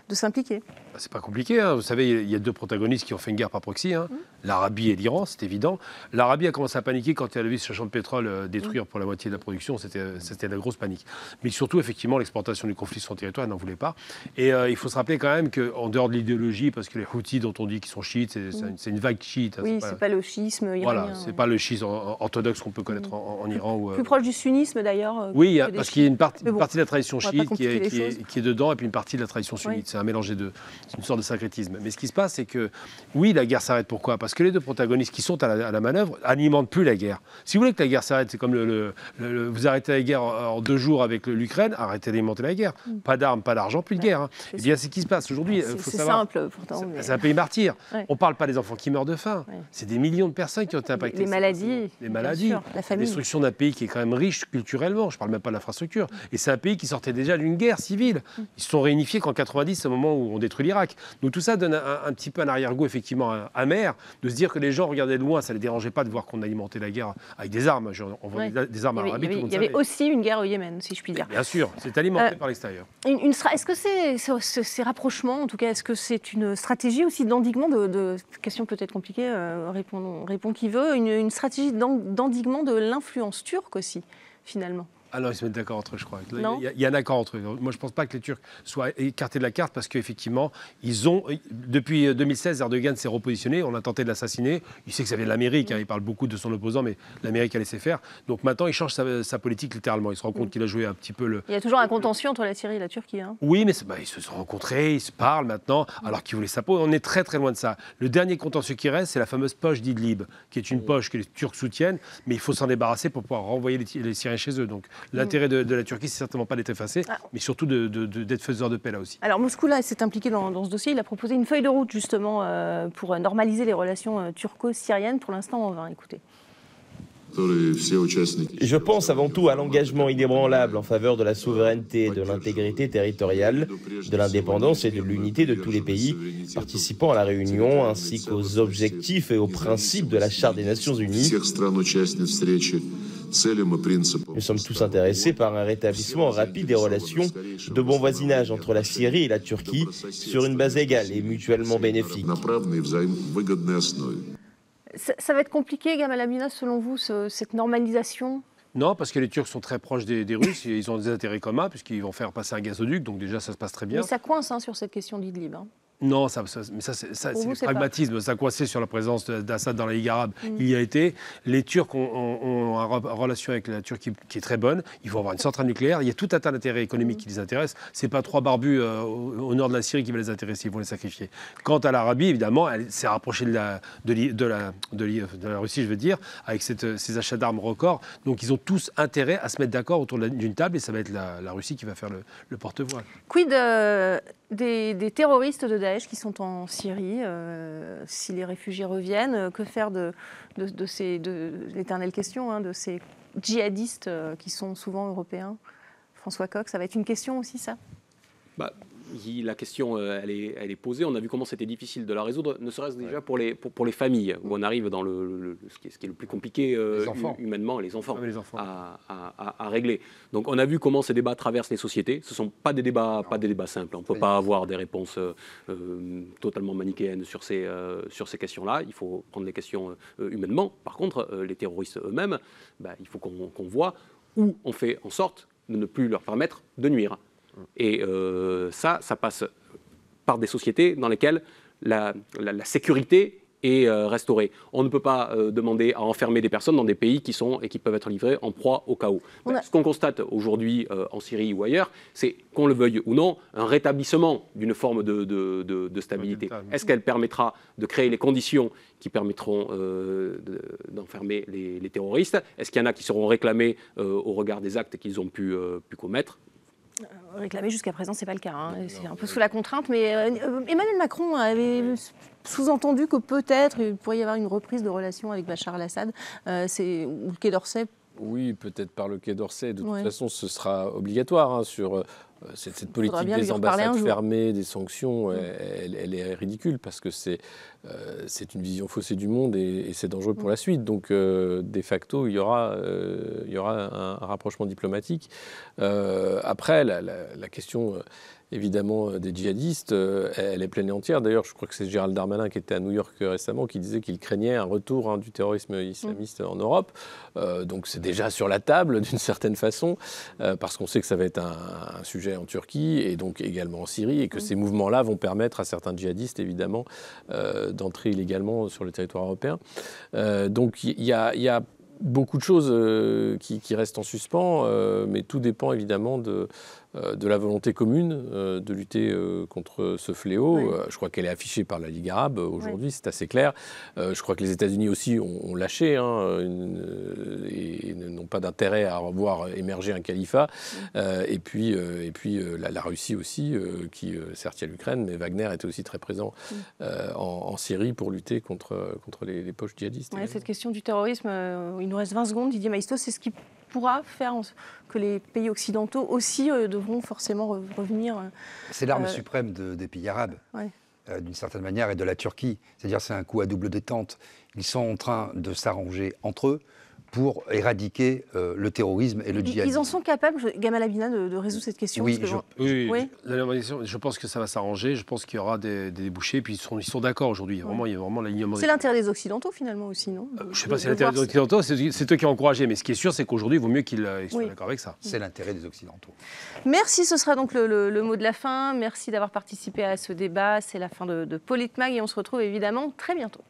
de s'impliquer. Bah, C'est pas compliqué. hein. Vous savez, il y a deux protagonistes qui ont fait une guerre par proxy hein. l'Arabie et l'Iran, c'est évident. L'Arabie a commencé à paniquer quand elle a vu ce champ de pétrole euh, détruire pour la moitié de la production. C'était c'était la grosse panique. Mais surtout, effectivement, l'exportation du conflit sur son territoire, elle n'en voulait pas. Et euh, il faut se rappeler quand même qu'en dehors de l'idéologie, parce que les Houthis dont on dit qu'ils sont chiites, c'est c'est une, vague chiite. hein, oui, c'est pas- pas le schisme iranien. Voilà, c'est pas le schisme orthodoxe qu'on peut connaître en, en Iran. Ou, euh, Plus proche du sunnisme d'ailleurs. euh, oui, parce qu'il y a une, partie- Mais une bon, partie de la tradition chiite qui est, les qui, est, choses. qui est dedans et puis une partie de la tradition sunnite. Oui. C'est un mélange des deux. C'est une sorte de syncrétisme. Mais ce qui se passe, c'est que oui, la guerre s'arrête. Pourquoi? Parce que les deux protagonistes qui sont à la, à la manœuvre alimentent plus la guerre. Si vous voulez que la guerre s'arrête, c'est comme le, le- le- le- vous arrêtez la guerre en, en deux jours avec l'Ukraine, arrêtez d'alimenter la guerre. Pas d'armes, pas d'argent, plus de guerre. hein. Eh bien, c'est ce qui se passe aujourd'hui. C'est simple pourtant. C'est- mais- C'est un pays martyr. Ouais. On ne parle pas des enfants qui meurent de faim. Ouais. C'est des millions de personnes qui ont été impactées. Les maladies, Les maladies. sûr, la. Destruction d'un pays qui est quand même riche culturellement. Je ne parle même pas de l'infrastructure. Et c'est un pays qui sortait déjà d'une guerre civile. Ils se sont réunifiés qu'en 90, au moment où on détruit l'Irak. Donc tout ça donne un, un petit peu un arrière-goût effectivement amer de se dire que les gens regardaient de loin. Ça ne les dérangeait pas de voir qu'on alimentait la guerre avec des armes. On vendait Ouais. des armes Il y à avait, l'Arabie, il y avait- il y avait aussi une guerre au Yémen, si je puis dire. Bien sûr, c'est alimenté Euh, par l'extérieur. Une, Est-ce que c'est, ce- ce- ces rapprochements, en tout cas, est-ce que c'est une stratégie aussi d'endiguement de, de- question peut-être compliquée, euh, répond, répond qui veut, une, une stratégie d'en- d'endiguement de l'influence turque aussi, finalement? Ah non, ils se mettent d'accord entre eux, je crois. Il y a- Non il y, a- il y a un accord entre eux. Moi, je ne pense pas que les Turcs soient écartés de la carte parce qu'effectivement, ils ont. Depuis 2016, Erdogan s'est repositionné. On a tenté de l'assassiner. Il sait que ça vient de l'Amérique. hein, il parle beaucoup de son opposant, mais l'Amérique a laissé faire. Donc maintenant, il change sa, sa politique littéralement. Il se rend compte qu'il a joué un petit peu le. Il y a toujours un contentieux entre la Syrie et la Turquie. hein. Oui, mais bah, ils se sont rencontrés, ils se parlent maintenant, alors qu'ils voulaient sa peau. On est très très loin de ça. Le dernier contentieux qui reste, c'est la fameuse poche d'Idlib, qui est une poche que les Turcs soutiennent, mais il faut s'en débarrasser pour pouvoir renvoyer les, les Syriens chez eux. Donc l'intérêt de, de la Turquie, c'est certainement pas d'être effacé, Ah. mais surtout de- de- de- d'être faiseur de paix là aussi. Alors Moscou là s'est impliqué dans, dans ce dossier. Il a proposé une feuille de route justement euh, pour euh, normaliser les relations euh, turco-syriennes. Pour l'instant, on va écouter. Je pense avant tout à l'engagement inébranlable en faveur de la souveraineté, de l'intégrité territoriale, de l'indépendance et de l'unité de tous les pays participant à la réunion, ainsi qu'aux objectifs et aux principes de la Charte des Nations Unies. Nous sommes tous intéressés par un rétablissement rapide des relations de bon voisinage entre la Syrie et la Turquie sur une base égale et mutuellement bénéfique. Ça, ça va être compliqué, Gamal Amina, selon vous, ce- cette normalisation? Non, parce que les Turcs sont très proches des, des Russes, et ils ont des intérêts communs, puisqu'ils vont faire passer un gazoduc, donc déjà ça se passe très bien. Mais ça coince hein, sur cette question d'Idlib. hein. Non, ça, ça- mais ça, c'est ça, le pas- pragmatisme. Ça coincé sur la présence d'Assad dans la Ligue arabe. Mm. Il y a été. Les Turcs ont, ont- ont une re- relation avec la Turquie qui est très bonne. Ils vont avoir une centrale nucléaire. Il y a tout un tas d'intérêts économiques Mm. qui les intéressent. C'est pas trois barbus euh, au, au nord de la Syrie qui va les intéresser. Ils vont les sacrifier. Quant à l'Arabie, évidemment, elle s'est rapprochée de la, de, l'I- de la, de l'I- de la Russie, je veux dire, avec cette- ces achats d'armes records. Donc ils ont tous intérêt à se mettre d'accord autour d'une table et ça va être la, la Russie qui va faire le, le porte-voix. Quid euh, des, terroristes de Daesh qui sont en Syrie euh, Si les réfugiés reviennent, euh, que faire de, ces l'éternelle question hein, de ces djihadistes euh, qui sont souvent européens? François Coq, ça va être une question aussi, ça? Bah, il- la question, euh, elle est, elle est posée. On a vu comment c'était difficile de la résoudre, ne serait-ce déjà pour les, pour, pour les familles, où on arrive dans le, le- le- ce, qui est, ce qui est le plus compliqué euh, humainement, les enfants, Ah oui, les enfants. À, à- à- à régler. Donc on a vu comment ces débats traversent les sociétés. Ce ne sont pas des débats, pas des débats simples. On ne peut pas avoir des réponses euh, totalement manichéennes sur ces, euh, sur ces questions-là. Il faut prendre les questions humainement. Par contre, les terroristes eux-mêmes, bah, il faut qu'on qu'on voit où on fait en sorte de ne plus leur permettre de nuire. Et euh, ça, ça passe par des sociétés dans lesquelles la, la- la sécurité est euh, restaurée. On ne peut pas euh, demander à enfermer des personnes dans des pays qui sont et qui peuvent être livrés en proie au chaos. Ben, a- Ce qu'on constate aujourd'hui euh, en Syrie ou ailleurs, c'est qu'on le veuille ou non, un rétablissement d'une forme de, de- de- de stabilité. Est-ce qu'elle permettra de créer les conditions qui permettront euh, de- d'enfermer les, les terroristes? Est-ce qu'il y en a qui seront réclamés euh, au regard des actes qu'ils ont pu, euh, pu commettre? Réclamé jusqu'à présent, c'est pas le cas. hein. C'est un peu sous la contrainte, mais euh, euh, Emmanuel Macron avait sous-entendu que peut-être il pourrait y avoir une reprise de relations avec Bachar al-Assad. Euh, c'est ou le Quai d'Orsay. Oui, peut-être par le Quai d'Orsay. De Ouais. toute façon, ce sera obligatoire hein, sur euh, cette, cette politique des ambassades fermées, des sanctions. Elle, elle est ridicule parce que c'est euh, c'est une vision faussée du monde et, et c'est dangereux pour la suite. Donc, euh, de facto, il y aura, euh, il y aura un, un rapprochement diplomatique. Euh, après, la, la- la question. Évidemment, euh, des djihadistes, euh, elle est pleine et entière. D'ailleurs, je crois que c'est Gérald Darmanin qui était à New York euh, récemment qui disait qu'il craignait un retour hein, du terrorisme islamiste en Europe. Euh, donc c'est déjà sur la table [laughs] d'une certaine façon, euh, parce qu'on sait que ça va être un, un sujet en Turquie et donc également en Syrie, et que ces mouvements-là vont permettre à certains djihadistes, évidemment, euh, d'entrer illégalement sur le territoire européen. Donc il y, a- il y a beaucoup de choses euh, qui, qui restent en suspens, euh, mais tout dépend évidemment de, de la volonté commune euh, de lutter euh, contre ce fléau. Euh, je crois qu'elle est affichée par la Ligue arabe euh, aujourd'hui, c'est assez clair. Euh, je crois que les États-Unis aussi ont, lâché hein, une- euh, et n'ont pas d'intérêt à revoir émerger un califat. Euh, et puis, euh, et puis euh, la, la Russie aussi, euh, qui euh, certes il y a l'Ukraine, mais Wagner était aussi très présent euh, en, en Syrie pour lutter contre, contre les, les poches djihadistes. Cette question du terrorisme, euh, il nous reste 20 secondes. Didier Maïsto, c'est ce qui pourra faire en- que les pays occidentaux aussi euh, devront forcément re- revenir. euh, C'est l'arme Euh, suprême de- des pays arabes, Ouais. euh, d'une certaine manière, et de la Turquie. C'est-à-dire c'est un coup à double détente. Ils sont en train de s'arranger entre eux pour éradiquer euh, le terrorisme et le djihadisme. ils en sont capables, Gamal Abina, de, de résoudre cette question Oui, que je- Oui, Oui. Je, pense que ça va s'arranger. Je pense qu'il y aura des, des débouchés. Puis ils sont, ils sont d'accord aujourd'hui. Vraiment, il y a vraiment l'alignement. C'est l'intérêt des Occidentaux finalement aussi, non Euh, Je sais De- pas si c'est de l'intérêt des Occidentaux, c'est eux qui ont encouragé. Mais ce qui est sûr, c'est qu'aujourd'hui, il vaut mieux qu'ils euh, soient Oui. d'accord avec ça. C'est l'intérêt des Occidentaux. Merci, ce sera donc le, le- le mot de la fin. Merci d'avoir participé à ce débat. C'est la fin de, de Politmag et on se retrouve évidemment très bientôt.